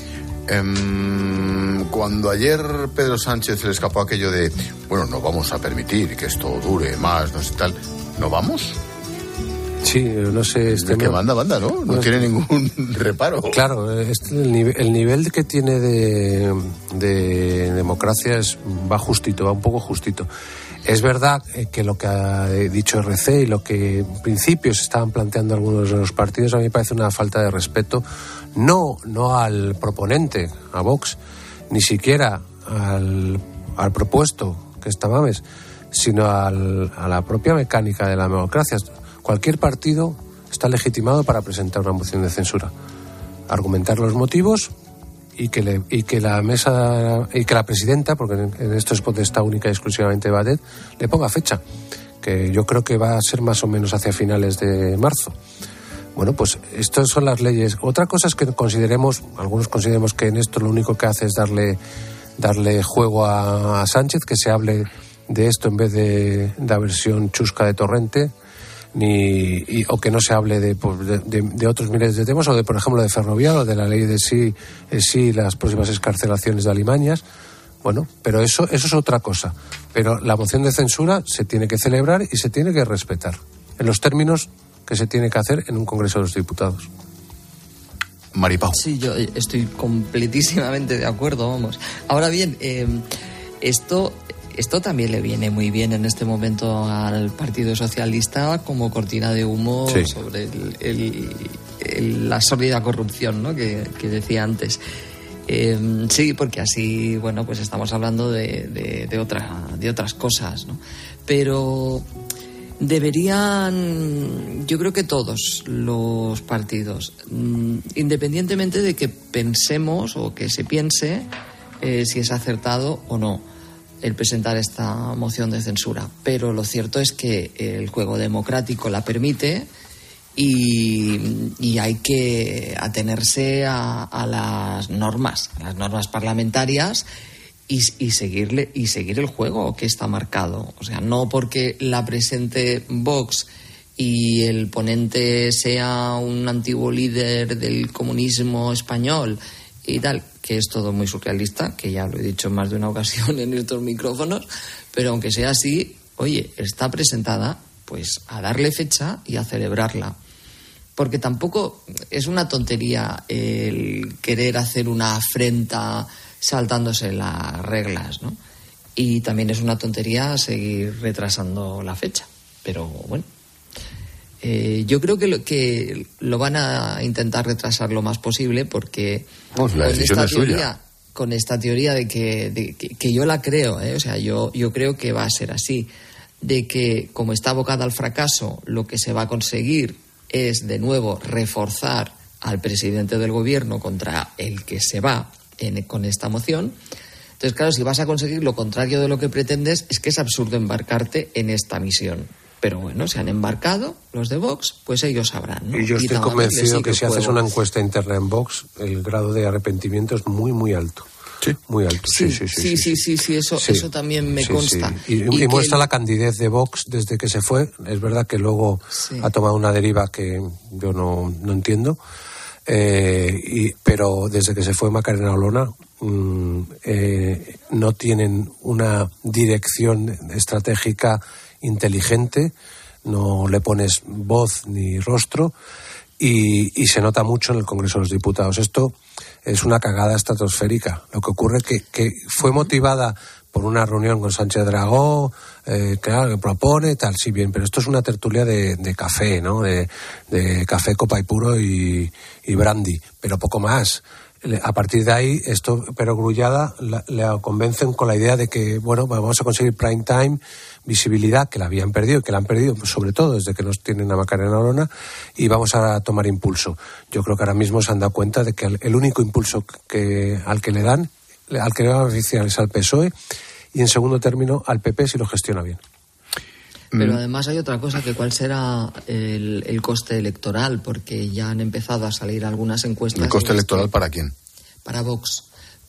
Em, cuando ayer Pedro Sánchez le escapó aquello de, bueno, no vamos a permitir que esto dure más, no sé tal, ¿no vamos? Sí, no sé. Este que manda, manda, ¿no? No, tiene ningún reparo. Claro, este, el, nivel, el, nivel, que tiene de, de democracia es, va justito, va un poco justito. Es verdad que lo que ha dicho RC y lo que en principio se estaban planteando algunos de los partidos a mí me parece una falta de respeto, no, no al proponente, a Vox, ni siquiera al, al propuesto, que está Mames, sino al, a la propia mecánica de la democracia. Cualquier partido está legitimado para presentar una moción de censura, argumentar los motivos y que, le, y que la mesa y que la presidenta, porque en, esto es potestad única y exclusivamente de Badet, le ponga fecha, que yo creo que va a ser más o menos hacia finales de marzo. Bueno, pues estas son las leyes. Otra cosa es que consideremos, algunos consideremos que en esto lo único que hace es darle, darle juego a, Sánchez, que se hable de esto en vez de la versión chusca de Torrente. ni y- o que no se hable de, pues, de otros miles de temas o de por ejemplo de ferrovial o de la ley de sí eh, sí las próximas escarcelaciones de alimañas bueno pero eso eso es otra cosa pero la moción de censura se tiene que celebrar y se tiene que respetar en los términos que se tiene que hacer en un Congreso de los Diputados Maripau. Sí, yo eh, estoy completísimamente de acuerdo, vamos. Ahora bien, eh, esto, esto también le viene muy bien en este momento al Partido Socialista como cortina de humo Sí. sobre el- el- el- la sólida corrupción ¿no? que, que decía antes. Eh, sí, porque así, bueno, pues estamos hablando de, de, de otra- de otras cosas, ¿no? Pero deberían, yo creo que todos los partidos, mm, independientemente de que pensemos o que se piense eh, si es acertado o no el presentar esta moción de censura. Pero lo cierto es que el juego democrático la permite y, hay que atenerse a, a las normas, a las normas parlamentarias y, seguirle y seguir el juego que está marcado. O sea, no porque la presente Vox y el ponente sea un antiguo líder del comunismo español y tal, que es todo muy surrealista, que ya lo he dicho en más de una ocasión en estos micrófonos, pero aunque sea así, oye, está presentada, pues a darle fecha y a celebrarla porque tampoco es una tontería el querer hacer una afrenta saltándose las reglas, ¿no? Y también es una tontería seguir retrasando la fecha. Pero bueno, eh, yo creo que lo, que lo van a intentar retrasar lo más posible porque la con esta suya. teoría, con esta teoría de que, de que, que yo la creo, ¿eh? o sea, yo, yo creo que va a ser así, de que como está abocada al fracaso, lo que se va a conseguir es de nuevo reforzar al presidente del gobierno contra el que se va en- con esta moción. Entonces, claro, si vas a conseguir lo contrario de lo que pretendes, es que es absurdo embarcarte en esta misión. Pero bueno, se han embarcado los de Vox, pues ellos sabrán. ¿no? y yo estoy les convencido que si haces una encuesta interna en Vox el grado de arrepentimiento es muy muy alto sí muy alto sí sí sí, Sí, sí, sí, sí, eso, Sí. eso también me Sí, consta. sí. Y, y que muestra el- la candidez de Vox desde que se fue. Es verdad que luego Sí. ha tomado una deriva que yo no, no entiendo. Eh, y- pero desde que se fue Macarena Olona mm, eh, no tienen una dirección estratégica inteligente, no le pones voz ni rostro y, se nota mucho en el Congreso de los Diputados. Esto es una cagada estratosférica. Lo que ocurre que, que fue motivada por una reunión con Sánchez Dragó, eh, claro, que propone, tal, sí, bien, pero esto es una tertulia de, de café, ¿no? De, de café, copa y puro y, brandy, pero poco más. A partir de ahí, esto, pero Grullada la, la convencen con la idea de que, bueno, vamos a conseguir prime time, visibilidad, que la habían perdido, que la han perdido, pues, sobre todo desde que nos tienen a Macarena Olona, y vamos a tomar impulso. Yo creo que ahora mismo se han dado cuenta de que el, el único impulso que, al que le dan, al que le van a beneficiar es al PSOE, y en segundo término al PP si lo gestiona bien. Pero Mm. además hay otra cosa, que cuál será el, el coste electoral, porque ya han empezado a salir algunas encuestas. ¿El coste electoral para quién? para Vox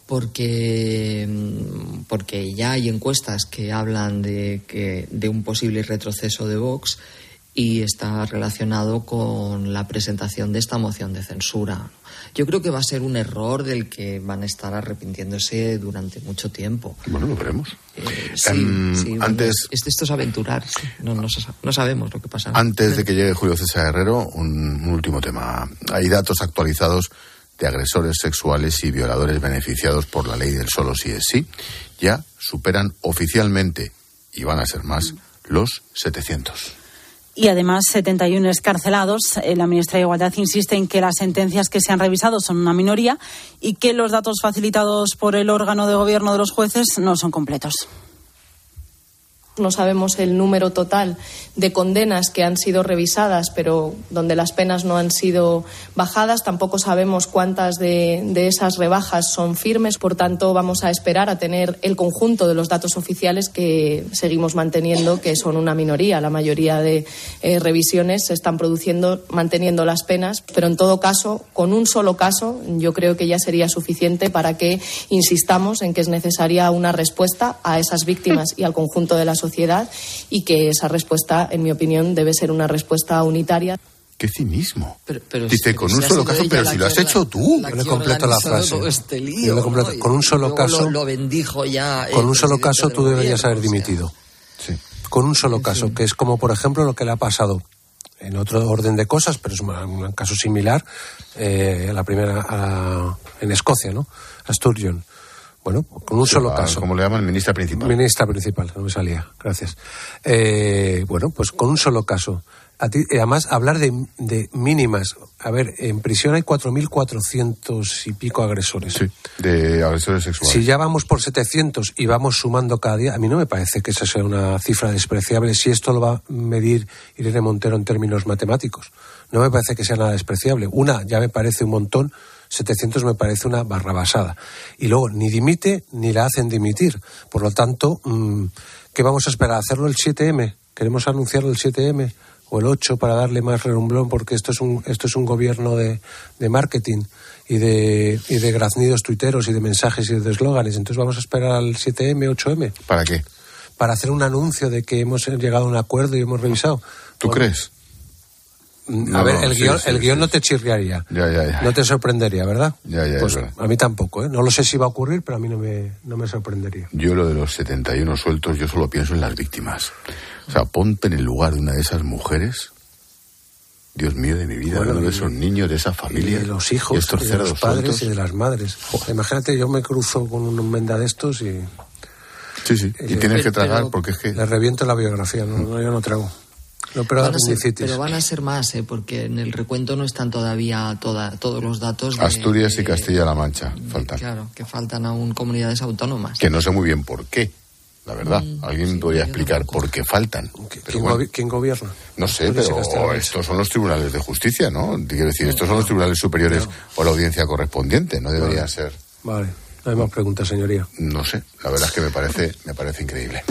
porque mm, porque ya hay encuestas que hablan de que de un posible retroceso de Vox y está relacionado con la presentación de esta moción de censura. Yo creo que va a ser un error del que van a estar arrepintiéndose durante mucho tiempo. Bueno, lo veremos. Eh, sí, Em, sí, bueno, antes- es- esto es aventurar, no, no, no sabemos lo que pasará. Antes de que llegue Julio César Herrero, un, un último tema. Hay datos actualizados de agresores sexuales y violadores beneficiados por la ley del solo sí es sí. Ya superan oficialmente, y van a ser más, los 700. Y además 71 escarcelados. Eh, La ministra de Igualdad insiste en que las sentencias que se han revisado son una minoría y que los datos facilitados por el órgano de gobierno de los jueces no son completos. No sabemos el número total de condenas que han sido revisadas, pero donde las penas no han sido bajadas. Tampoco sabemos cuántas de, esas rebajas son firmes. Por tanto, vamos a esperar a tener el conjunto de los datos oficiales que seguimos manteniendo, que son una minoría. La mayoría de eh, revisiones se están produciendo manteniendo las penas, pero en todo caso, con un solo caso, yo creo que ya sería suficiente para que insistamos en que es necesaria una respuesta a esas víctimas y al conjunto de la sociedad sociedad y que esa respuesta, en mi opinión, debe ser una respuesta unitaria. ¡Qué cinismo! Pero, pero Dice, pero con si un solo caso, pero si lo has hecho tú. la Yo le completo la frase. este lío, Yo le completo- ¿no? con un solo caso- Lo, lo bendijo ya. Con un solo caso tú deberías gobierno, haber o sea. dimitido. Con un solo caso, que es como por ejemplo lo que le ha pasado en otro orden de cosas, pero es un, un caso similar, eh, a la primera a la- en Escocia, ¿no? A Sturgeon. Bueno, con un solo caso. Como le llaman, ministra principal. Ministra principal, no me salía, gracias. Eh, bueno, pues con un solo caso. A ti- eh, además, hablar de, de mínimas. A ver, en prisión hay 4.400 y pico agresores. Sí, de agresores sexuales. Si ya vamos por 700 y vamos sumando cada día, a mí no me parece que esa sea una cifra despreciable si esto lo va a medir Irene Montero en términos matemáticos. No me parece que sea nada despreciable. Una ya me parece un montón, 700 me parece una barrabasada. Y luego ni dimite ni la hacen dimitir. Por lo tanto, mm, ¿qué vamos a esperar? ¿Hacerlo el 7M? ¿Queremos anunciarlo el 7M? o el 8 para darle más relumbrón porque esto es un esto es un gobierno de, de marketing y de y de graznidos tuiteros y de mensajes y de eslóganes entonces vamos a esperar al 7M 8M ¿Para qué? para hacer un anuncio de que hemos llegado a un acuerdo y hemos revisado ¿Tú Bueno, crees? No, a ver el sí, guion sí, el sí, guion no te chirriaría Ya, ya, ya. no te sorprendería verdad Ya, ya, es pues verdad. a mí tampoco ¿eh? no lo sé si va a ocurrir pero a mí no me no me sorprendería Yo lo de los 71 sueltos, yo solo pienso en las víctimas. O sea, ponte en el lugar de una de esas mujeres. Dios mío de mi vida, Bueno, uno de esos niños, de esa y familia. de los y hijos estos y de los padres sueltos. y de las madres imagínate yo me cruzo con un menda de estos y Sí, sí. Y Eh, tienes que tragar porque es que. Le reviento la biografía, no, no, yo no trago. No, pero Van a ser- pero van a ser más, ¿eh? porque en el recuento no están todavía toda, todos los datos. de- Asturias y Castilla-La Mancha faltan. Claro, que faltan aún comunidades autónomas. Que no sé muy bien por qué, la verdad. Mm, Alguien podría explicar por qué faltan. Pero ¿Quién, bueno, gobi- quién gobierna? no sé, pero estos son los tribunales de justicia, ¿no? Quiero decir, estos son los tribunales superiores o la audiencia correspondiente, no debería Vale. ser. Vale, no hay más preguntas, señoría. No sé, la verdad es que me parece, me parece increíble.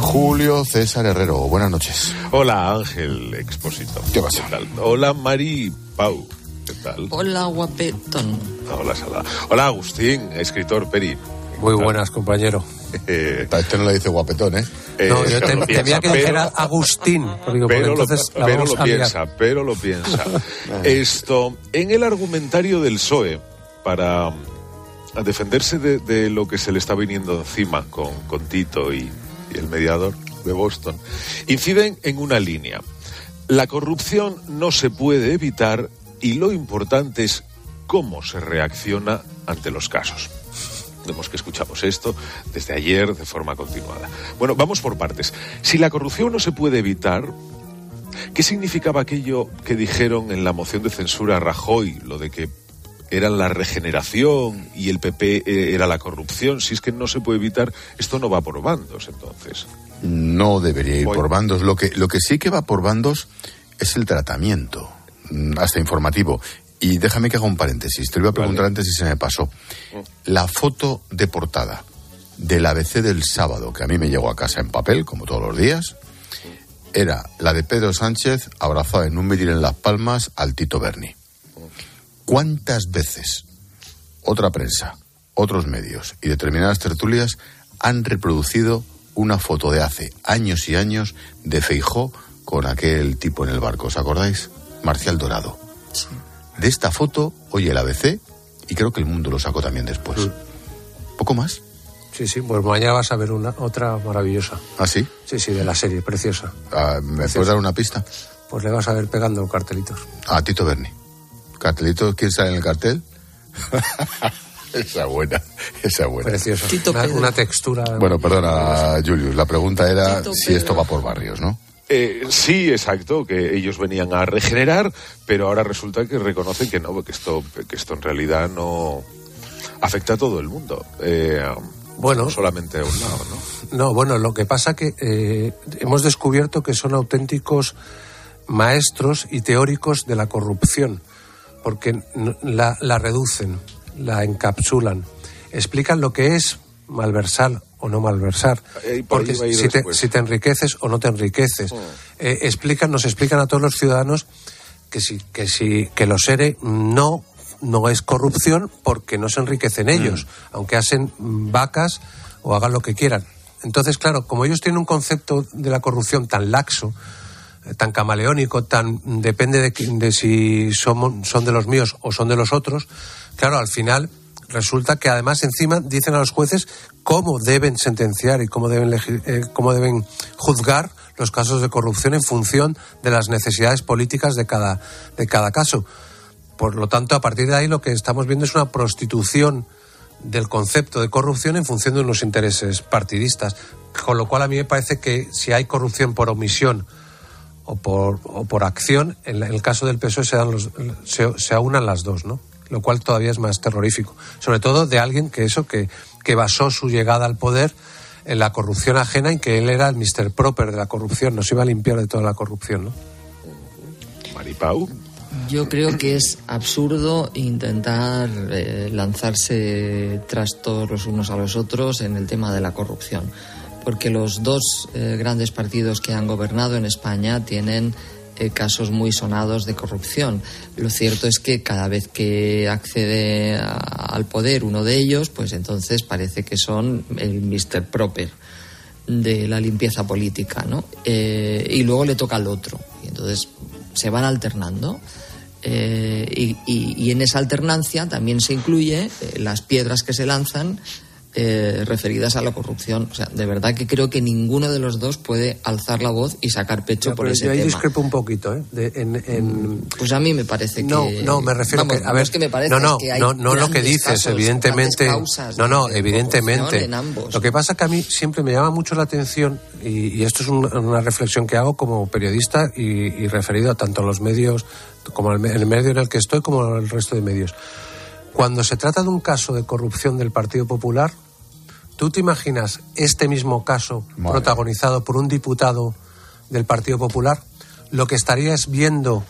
Julio César Herrero, buenas noches. Hola Ángel Expósito. ¿Qué pasa? tal? Hola Mari Pau. ¿Qué tal? Hola, guapetón. Hola Sala. Hola Agustín, escritor Peri. Muy buenas, compañero. Eh, A este no le dice guapetón, ¿eh? No, yo te- temía que dijera Agustín. digo, pero porque lo, pero lo piensa, pero lo piensa. Esto, en el argumentario del PSOE, para mm, defenderse de, de lo que se le está viniendo encima con, con Tito y, y el mediador de Boston, inciden en una línea. La corrupción no se puede evitar y lo importante es cómo se reacciona ante los casos. Vemos que escuchamos esto desde ayer de forma continuada. Bueno, vamos por partes. Si la corrupción no se puede evitar, ¿qué significaba aquello que dijeron en la moción de censura a Rajoy, lo de que eran la regeneración y el PP eh, era la corrupción? Si es que no se puede evitar, esto no va por bandos entonces. No debería ir Voy. por bandos. Lo que, lo que sí que va por bandos es el tratamiento, mm, hasta informativo. Y déjame que haga un paréntesis. Te lo iba a preguntar antes y se me pasó. La foto de portada del ABC del sábado, que a mí me llegó a casa en papel, como todos los días, era la de Pedro Sánchez abrazado en un mitin en Las Palmas al Tito Berni. ¿Cuántas veces otra prensa, otros medios y determinadas tertulias han reproducido una foto de hace años y años de Feijó con aquel tipo en el barco? ¿Os acordáis? Marcial Dorado. De esta foto, oye el ABC, y creo que el mundo lo sacó también después. ¿Poco más? Sí, sí, pues mañana vas a ver una, otra maravillosa. ¿Ah, sí? Sí, sí, de la serie, preciosa. Ah, ¿Me puedes dar una pista? Pues le vas a ver pegando cartelitos. A Tito Berni. ¿Cartelito? ¿Quién sale en el cartel? esa buena, esa buena. Preciosa. Tito Una, textura. Bueno, perdona, Julius. La pregunta era Tito si esto va por barrios, ¿no? Eh, sí, exacto, que ellos venían a regenerar, pero ahora resulta que reconocen que no, que esto, que esto en realidad no afecta a todo el mundo. Eh, Bueno. no solamente a un lado, ¿no? No, bueno, lo que pasa que eh, hemos descubierto que son auténticos maestros y teóricos de la corrupción, porque la, la reducen, la encapsulan, explican lo que es malversar o no malversar, Eh, por porque si te, si te enriqueces o no te enriqueces, Mm. Eh, explican, nos explican a todos los ciudadanos que si, que si, que los ERE no no es corrupción porque no se enriquecen ellos, aunque hacen mm, vacas o hagan lo que quieran. Entonces, claro, como ellos tienen un concepto de la corrupción tan laxo, tan camaleónico, tan depende de, de si somos, son de los míos o son de los otros, claro, al final resulta que además encima dicen a los jueces cómo deben sentenciar y cómo deben, eh, cómo deben juzgar los casos de corrupción en función de las necesidades políticas de cada, de cada caso. Por lo tanto, a partir de ahí lo que estamos viendo es una prostitución del concepto de corrupción en función de unos intereses partidistas. Con lo cual a mí me parece que si hay corrupción por omisión o por, o por acción, en el caso del PSOE se, dan los, se, se aunan las dos, ¿no? Lo cual todavía es más terrorífico. Sobre todo de alguien que eso, que, que basó su llegada al poder en la corrupción ajena y que él era el Mr. Proper de la corrupción, nos iba a limpiar de toda la corrupción, ¿no? Maripau. Yo creo que es absurdo intentar eh, lanzarse trastos los unos a los otros en el tema de la corrupción, porque los dos eh, grandes partidos que han gobernado en España tienen eh, casos muy sonados de corrupción. Lo cierto es que cada vez que accede al poder uno de ellos, pues entonces parece que son el Mr. Proper de la limpieza política, ¿no? Eh, y luego le toca al otro. Y entonces se van alternando. y, y- en esa alternancia también se incluye las piedras que se lanzan eh, referidas a la corrupción. O sea, de verdad que creo que ninguno de los dos puede alzar la voz y sacar pecho Ya, por ese yo ahí tema. discrepo un poquito, ¿eh? De- en- en, Pues a mí me parece No, que... no, me refiero Vamos, que, a no ver, es que me parezca, no, no, es que hay no, no lo que dices, casos, evidentemente, causas no, no, de- de evidentemente. en ambos. Lo que pasa que a mí siempre me llama mucho la atención y, y esto es un- una reflexión que hago como periodista y, y referido a tanto a los medios como al el medio en el que estoy como al resto de medios. Cuando se trata de un caso de corrupción del Partido Popular, ¿tú te imaginas este mismo caso Madre. protagonizado por un diputado del Partido Popular? Lo que estarías viendo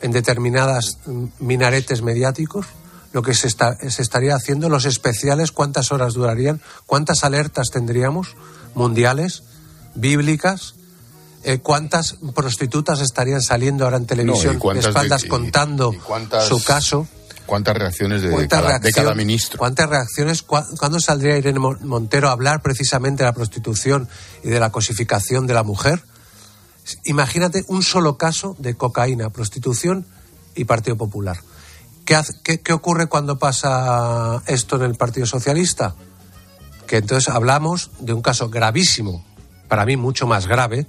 en determinadas mm, minaretes mediáticos, lo que se, está- se estaría haciendo, los especiales, cuántas horas durarían, cuántas alertas tendríamos, mundiales, bíblicas, eh, cuántas prostitutas estarían saliendo ahora en televisión No, de espaldas de- y- contando y cuántas- su caso. ¿Cuántas reacciones de, ¿Cuántas cada, de reacción- cada ministro? ¿Cuántas reacciones? ¿Cuá- ¿Cuándo saldría Irene Mo- Montero a hablar precisamente de la prostitución y de la cosificación de la mujer? Imagínate un solo caso de cocaína, prostitución y Partido Popular. ¿Qué, hace- qué- qué ocurre cuando pasa esto en el Partido Socialista? Que entonces hablamos de un caso gravísimo, para mí mucho más grave,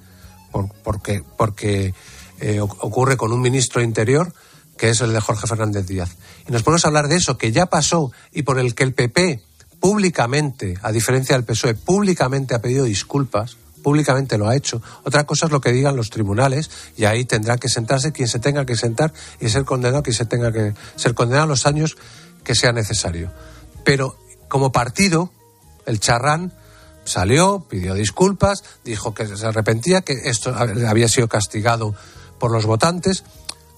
por- porque, porque eh, ocurre con un ministro de Interior, que es el de Jorge Fernández Díaz. Y nos ponemos a hablar de eso, que ya pasó y por el que el PP públicamente, a diferencia del PSOE, públicamente ha pedido disculpas, públicamente lo ha hecho. Otra cosa es lo que digan los tribunales y ahí tendrá que sentarse quien se tenga que sentar y ser condenado quien se tenga que ser condenado los años que sea necesario. Pero como partido, el charrán salió, pidió disculpas, dijo que se arrepentía, que esto había sido castigado por los votantes.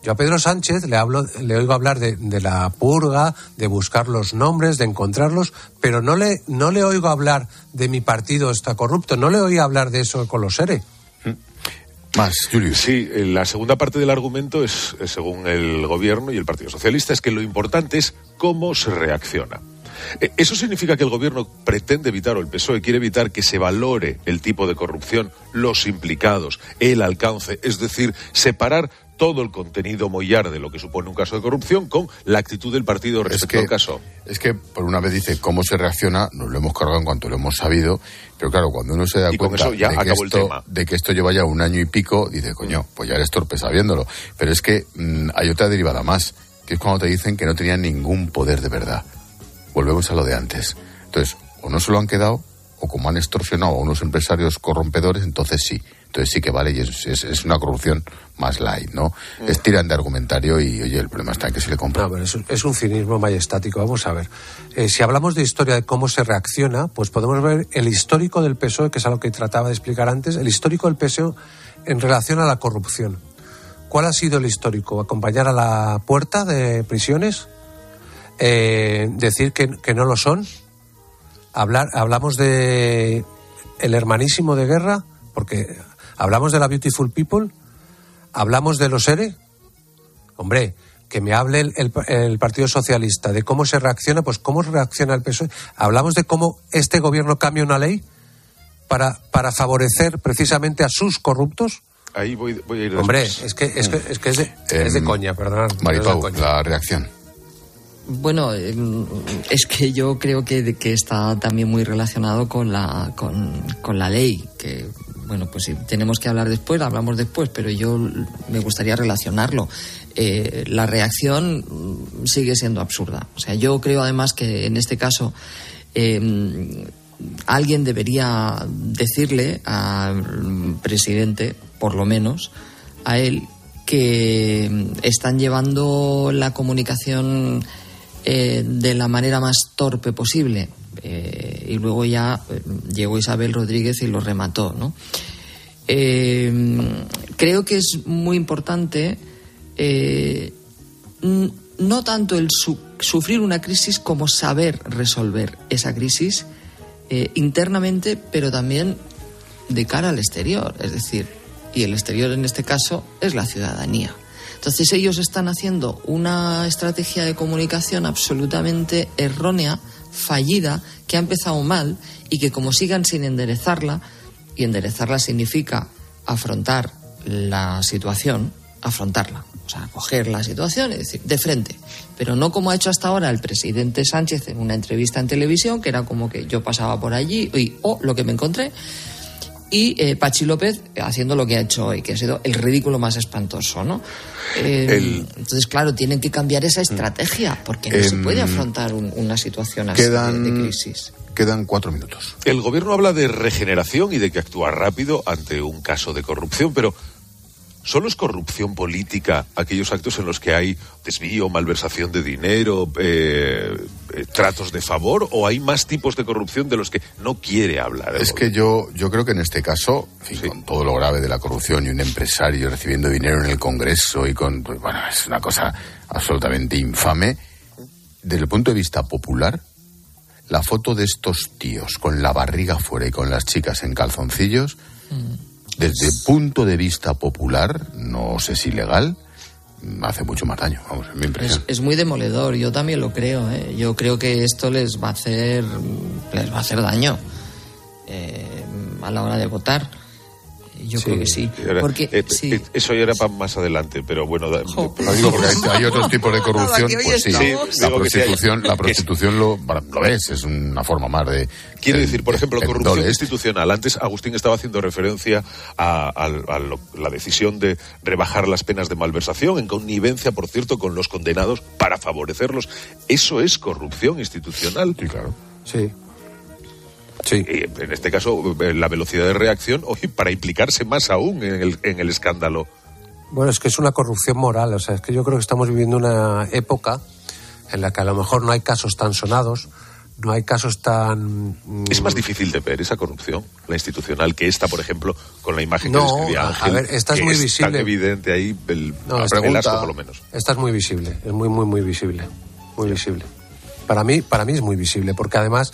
Yo a Pedro Sánchez le, hablo, le oigo hablar de, de la purga, de buscar los nombres, de encontrarlos, pero no le, no le oigo hablar de mi partido está corrupto, no le oí hablar de eso con los ERE. Más, Julio. Sí, eh, la segunda parte del argumento es, según el gobierno y el Partido Socialista, es que lo importante es cómo se reacciona. Eh, Eso significa que el gobierno pretende evitar, o el PSOE quiere evitar, que se valore el tipo de corrupción, los implicados, el alcance, es decir, separar todo el contenido mollar de lo que supone un caso de corrupción con la actitud del partido respecto que- al caso. Es que por una vez dice cómo se reacciona, nos lo hemos cargado en cuanto lo hemos sabido, pero claro, cuando uno se da Y cuenta ya de, que esto, de que esto lleva ya un año y pico, dice, coño, pues ya eres torpe sabiéndolo. Pero es que mm, hay otra derivada más, que es cuando te dicen que no tenían ningún poder de verdad. Volvemos a lo de antes. Entonces, o no se lo han quedado, o como han extorsionado a unos empresarios corrompedores, entonces sí. Entonces sí que vale y es, es- es una corrupción más light, ¿no? Mm. Es tiran de argumentario y, oye, el problema está en que se le compra. No, pero es, un- es un cinismo majestático. Vamos a ver. Eh, si hablamos de historia de cómo se reacciona, pues podemos ver el histórico del PSOE, que es algo que trataba de explicar antes, el histórico del PSOE en relación a la corrupción. ¿Cuál ha sido el histórico? ¿Acompañar a la puerta de prisiones? Eh, ¿Decir que, que no lo son? Hablar, ¿Hablamos de el hermanísimo de guerra? Porque hablamos de la Beautiful People, hablamos de los ERE. Hombre, que me hable el, el- el Partido Socialista de cómo se reacciona, pues cómo reacciona el PSOE. Hablamos de cómo este gobierno cambia una ley para, para favorecer precisamente a sus corruptos. Ahí voy, voy a ir Hombre, después. es que es, que, es, que es de, es de Em, coña, perdón. Maripau, la reacción. Bueno, eh, es que yo creo que, que está también muy relacionado con la, con, con la ley, que bueno, pues si tenemos que hablar después, hablamos después, pero yo me gustaría relacionarlo. Eh, la reacción mm, sigue siendo absurda. O sea, yo creo además que en este caso eh, alguien debería decirle al presidente, por lo menos, a él, que mm, están llevando la comunicación eh, de la manera más torpe posible. Eh, y luego ya eh, llegó Isabel Rodríguez y lo remató, ¿no? Eh, creo que es muy importante no tanto el su- sufrir una crisis como saber resolver esa crisis internamente, pero también de cara al exterior. Es decir, y el exterior en este caso es la ciudadanía. Entonces ellos están haciendo una estrategia de comunicación absolutamente errónea, fallida, que ha empezado mal y que como sigan sin enderezarla, y enderezarla significa afrontar la situación, afrontarla. O sea, coger la situación y decir, de frente. Pero no como ha hecho hasta ahora el presidente Sánchez en una entrevista en televisión, que era como que yo pasaba por allí y, oh, lo que me encontré. Y eh, Pachi López haciendo lo que ha hecho hoy, que ha sido el ridículo más espantoso, ¿no? Eh, El- Entonces, claro, tienen que cambiar esa estrategia, porque no se Em, puede afrontar un- una situación así de- Quedan, de crisis. quedan cuatro minutos. El gobierno habla de regeneración y de que actúa rápido ante un caso de corrupción, pero ¿solo es corrupción política aquellos actos en los que hay desvío, malversación de dinero, eh, eh, tratos de favor, o hay más tipos de corrupción de los que no quiere hablar? Es que yo, yo creo que en este caso, en fin, con todo lo grave de la corrupción y un empresario recibiendo dinero en el Congreso y con, pues, bueno, es una cosa absolutamente infame. Desde el punto de vista popular, la foto de estos tíos con la barriga fuera y con las chicas en calzoncillos, desde el punto de vista popular, no sé si legal, hace mucho más daño, vamos, en mi Es, impresión. es muy demoledor, yo también lo creo. ¿eh? Yo creo que esto les va a hacer, les va a hacer daño eh, a la hora de votar. Yo creo que sí. Porque eh, sí. eh, Eso ya era para más adelante, pero bueno. da- Lo digo porque hay, hay otros tipos de corrupción, pues sí, la prostitución, la prostitución lo, lo ves, es una forma más de... Quiero de- decir, por ejemplo, corrupción institucional. Antes Agustín estaba haciendo referencia a, a- a lo- la decisión de rebajar las penas de malversación en connivencia, por cierto, con los condenados para favorecerlos. Eso es corrupción institucional. Sí, claro. Sí. Sí. en este caso, eh, la velocidad de reacción, para implicarse más aún en el, en el escándalo. Bueno, es que es una corrupción moral. O sea, es que yo creo que estamos viviendo una época en la que a lo mejor no hay casos tan sonados, no hay casos tan. mm, Es más difícil de ver esa corrupción, la institucional, que esta, por ejemplo, con la imagen No, que describía a- a Ángel. ver, esta es que muy tan visible. evidente ahí, el, No, esta el asco, por lo menos. Esta es muy visible, es muy, muy, muy visible. Muy visible. Para mí, para mí es muy visible, porque además,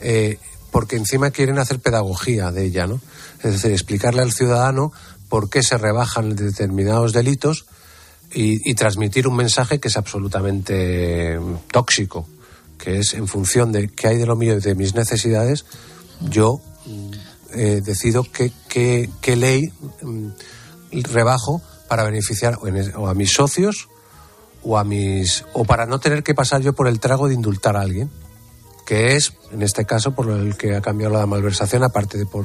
eh, porque encima quieren hacer pedagogía de ella, ¿no? Es decir, explicarle al ciudadano por qué se rebajan determinados delitos y, transmitir un mensaje que es absolutamente mm, tóxico, que es en función de qué hay de lo mío y de mis necesidades, yo mm, eh, decido qué, qué, qué ley mm, rebajo para beneficiar o, o a mis socios o a mis o para no tener que pasar yo por el trago de indultar a alguien que es en este caso por el que ha cambiado la malversación aparte de por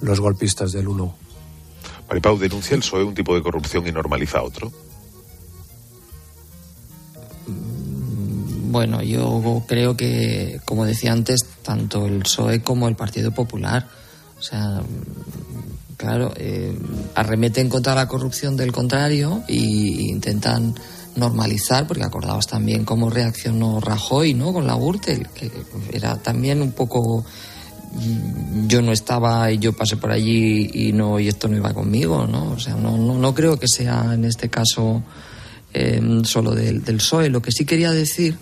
los golpistas del 1 Maripau denuncia el PSOE un tipo de corrupción y normaliza otro. Bueno, yo creo que, como decía antes, tanto el PSOE como el Partido Popular, o sea, mm, claro, eh, arremeten contra la corrupción del contrario e intentan normalizar, porque acordabas también cómo reaccionó Rajoy, ¿no? Con la Gürtel, que era también un poco mm, yo no estaba y yo pasé por allí y no y esto no iba conmigo, ¿no? O sea, no, no, no creo que sea en este caso eh, solo del, del PSOE. Lo que sí quería decir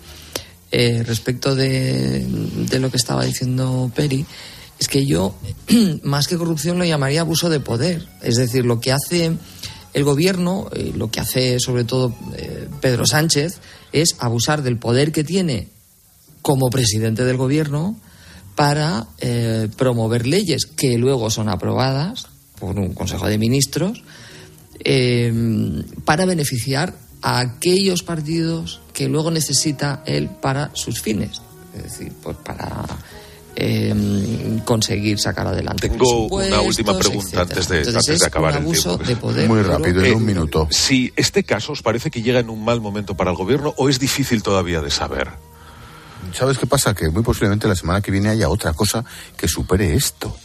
eh, respecto de, de lo que estaba diciendo Peri es que yo, más que corrupción, lo llamaría abuso de poder. Es decir, lo que hace el gobierno, eh, lo que hace sobre todo eh, Pedro Sánchez, es abusar del poder que tiene como presidente del gobierno para eh, promover leyes que luego son aprobadas por un Consejo de Ministros eh, para beneficiar a aquellos partidos que luego necesita él para sus fines. Es decir, pues para eh, conseguir sacar adelante. Tengo una última pregunta etcétera. antes de, Entonces, antes de es acabar un el tiempo. de poder, Muy pero- rápido, en un Eh, minuto. Si este caso os parece que llega en un mal momento para el gobierno o es difícil todavía de saber. ¿Sabes qué pasa? Que muy posiblemente la semana que viene haya otra cosa que supere esto.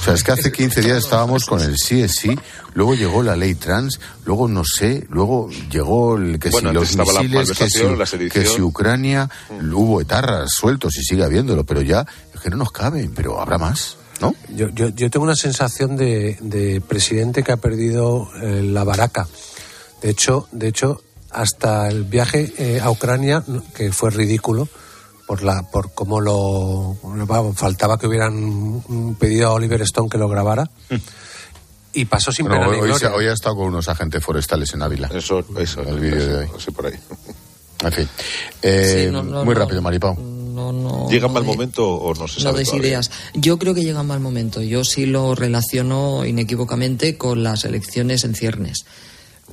O sea, es que hace 15 días estábamos con el sí es sí, luego llegó la ley trans, luego no sé, luego llegó el que Bueno, si los la misiles, que si, malversación, la sedición. que si Ucrania, hubo etarras sueltos y sigue habiéndolo, pero ya que no nos caben, pero habrá más, ¿no? Yo, yo, yo tengo una sensación de, de presidente que ha perdido eh, la baraca. De hecho, de hecho, hasta el viaje eh, a Ucrania, que fue ridículo, por la por cómo lo faltaba que hubieran pedido a Oliver Stone que lo grabara y pasó sin Bueno, pena hoy, ni gloria. hoy ha estado con unos agentes forestales en Ávila. Eso, eso, el vídeo de hoy. Sí, por ahí. En fin. Eh, Sí, no, no, muy no. rápido, Maripau. No, no, ¿Llega no mal de- momento o no se no sabe todavía? ideas. Yo creo que llega mal momento. Yo sí lo relaciono inequívocamente con las elecciones en ciernes.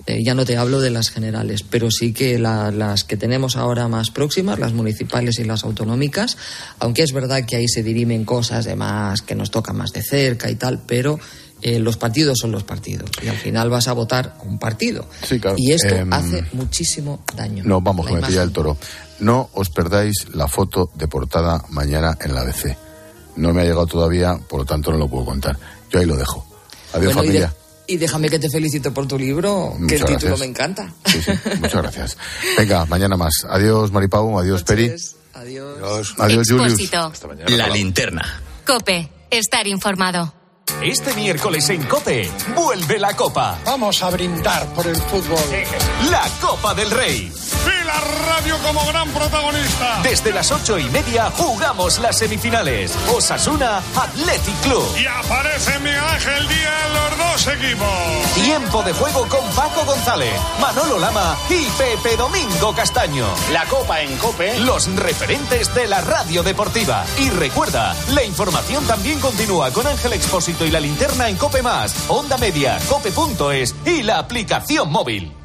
Eh, ya no te hablo de las generales, pero sí que la- las que tenemos ahora más próximas, las municipales y las autonómicas, aunque es verdad que ahí se dirimen cosas de más que nos tocan más de cerca y tal, pero eh, los partidos son los partidos y al final vas a votar un partido. Sí, claro. Y esto Em, hace muchísimo daño. No, vamos, imagen. el toro. No os perdáis la foto de portada mañana en la ABC. No me ha llegado todavía, por lo tanto no lo puedo contar. Yo ahí lo dejo. Adiós, Bueno, familia. y déjame que te felicite por tu libro, que el Muchas título gracias. me encanta. Sí, sí, muchas gracias. Venga, mañana más. Adiós, Maripau. Adiós, Peri. Adiós. Adiós, Julius. Expósito. La linterna. Cope, estar informado. Este miércoles en Cope, vuelve la Copa. Vamos a brindar por el fútbol. La Copa del Rey. La radio como gran protagonista. Desde las ocho y media jugamos las semifinales. Osasuna Athletic Club. Y aparece Miguel Ángel Díaz en los dos equipos. Tiempo de juego con Paco González, Manolo Lama y Pepe Domingo Castaño. La Copa en Cope. Los referentes de la radio deportiva. Y recuerda, la información también continúa con Ángel Expósito y la linterna en Cope Más, Onda Media, Cope.es y la aplicación móvil.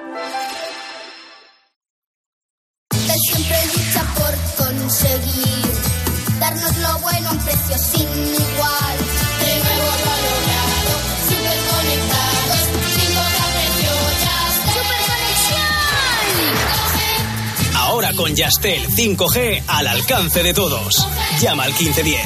Yastel 5G al alcance de todos. Llama al 1510.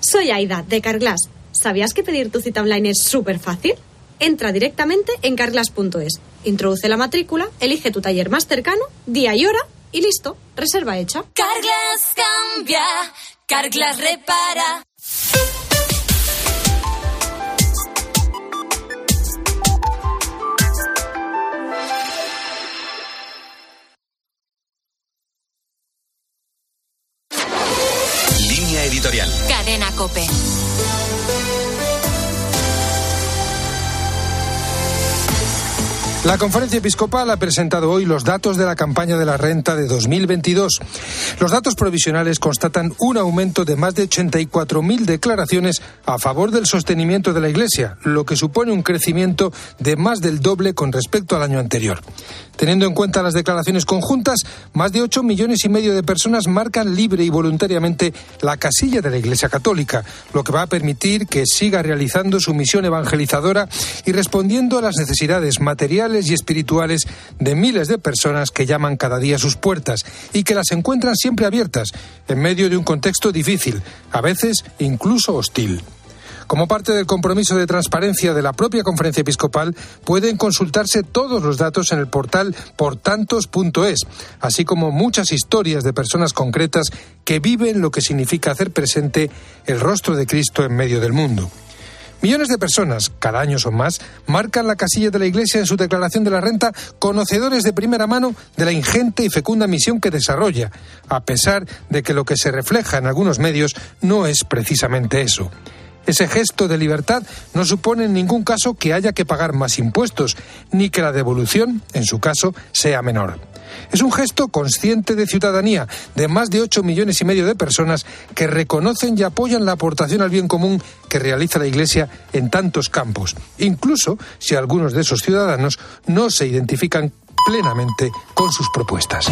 Soy Aida, de Carglass. ¿Sabías que pedir tu cita online es súper fácil? Entra directamente en carglass.es, introduce la matrícula, elige tu taller más cercano, día y hora y listo, reserva hecha. Carglass cambia, Carglass repara. Cadena Cope. La conferencia episcopal ha presentado hoy los datos de la campaña de la renta de 2022. Los datos provisionales constatan un aumento de más de 84.000 declaraciones a favor del sostenimiento de la Iglesia, lo que supone un crecimiento de más del doble con respecto al año anterior. Teniendo en cuenta las declaraciones conjuntas, más de 8 millones y medio de personas marcan libre y voluntariamente la casilla de la Iglesia Católica, lo que va a permitir que siga realizando su misión evangelizadora y respondiendo a las necesidades materiales y espirituales de miles de personas que llaman cada día a sus puertas y que las encuentran siempre abiertas, en medio de un contexto difícil, a veces incluso hostil. Como parte del compromiso de transparencia de la propia conferencia episcopal, pueden consultarse todos los datos en el portal portantos.es, así como muchas historias de personas concretas que viven lo que significa hacer presente el rostro de Cristo en medio del mundo. Millones de personas, cada año son más, marcan la casilla de la Iglesia en su declaración de la renta, conocedores de primera mano de la ingente y fecunda misión que desarrolla, a pesar de que lo que se refleja en algunos medios no es precisamente eso. Ese gesto de libertad no supone en ningún caso que haya que pagar más impuestos, ni que la devolución, en su caso, sea menor. Es un gesto consciente de ciudadanía de más de 8 millones y medio de personas que reconocen y apoyan la aportación al bien común que realiza la Iglesia en tantos campos, incluso si algunos de esos ciudadanos no se identifican plenamente con sus propuestas.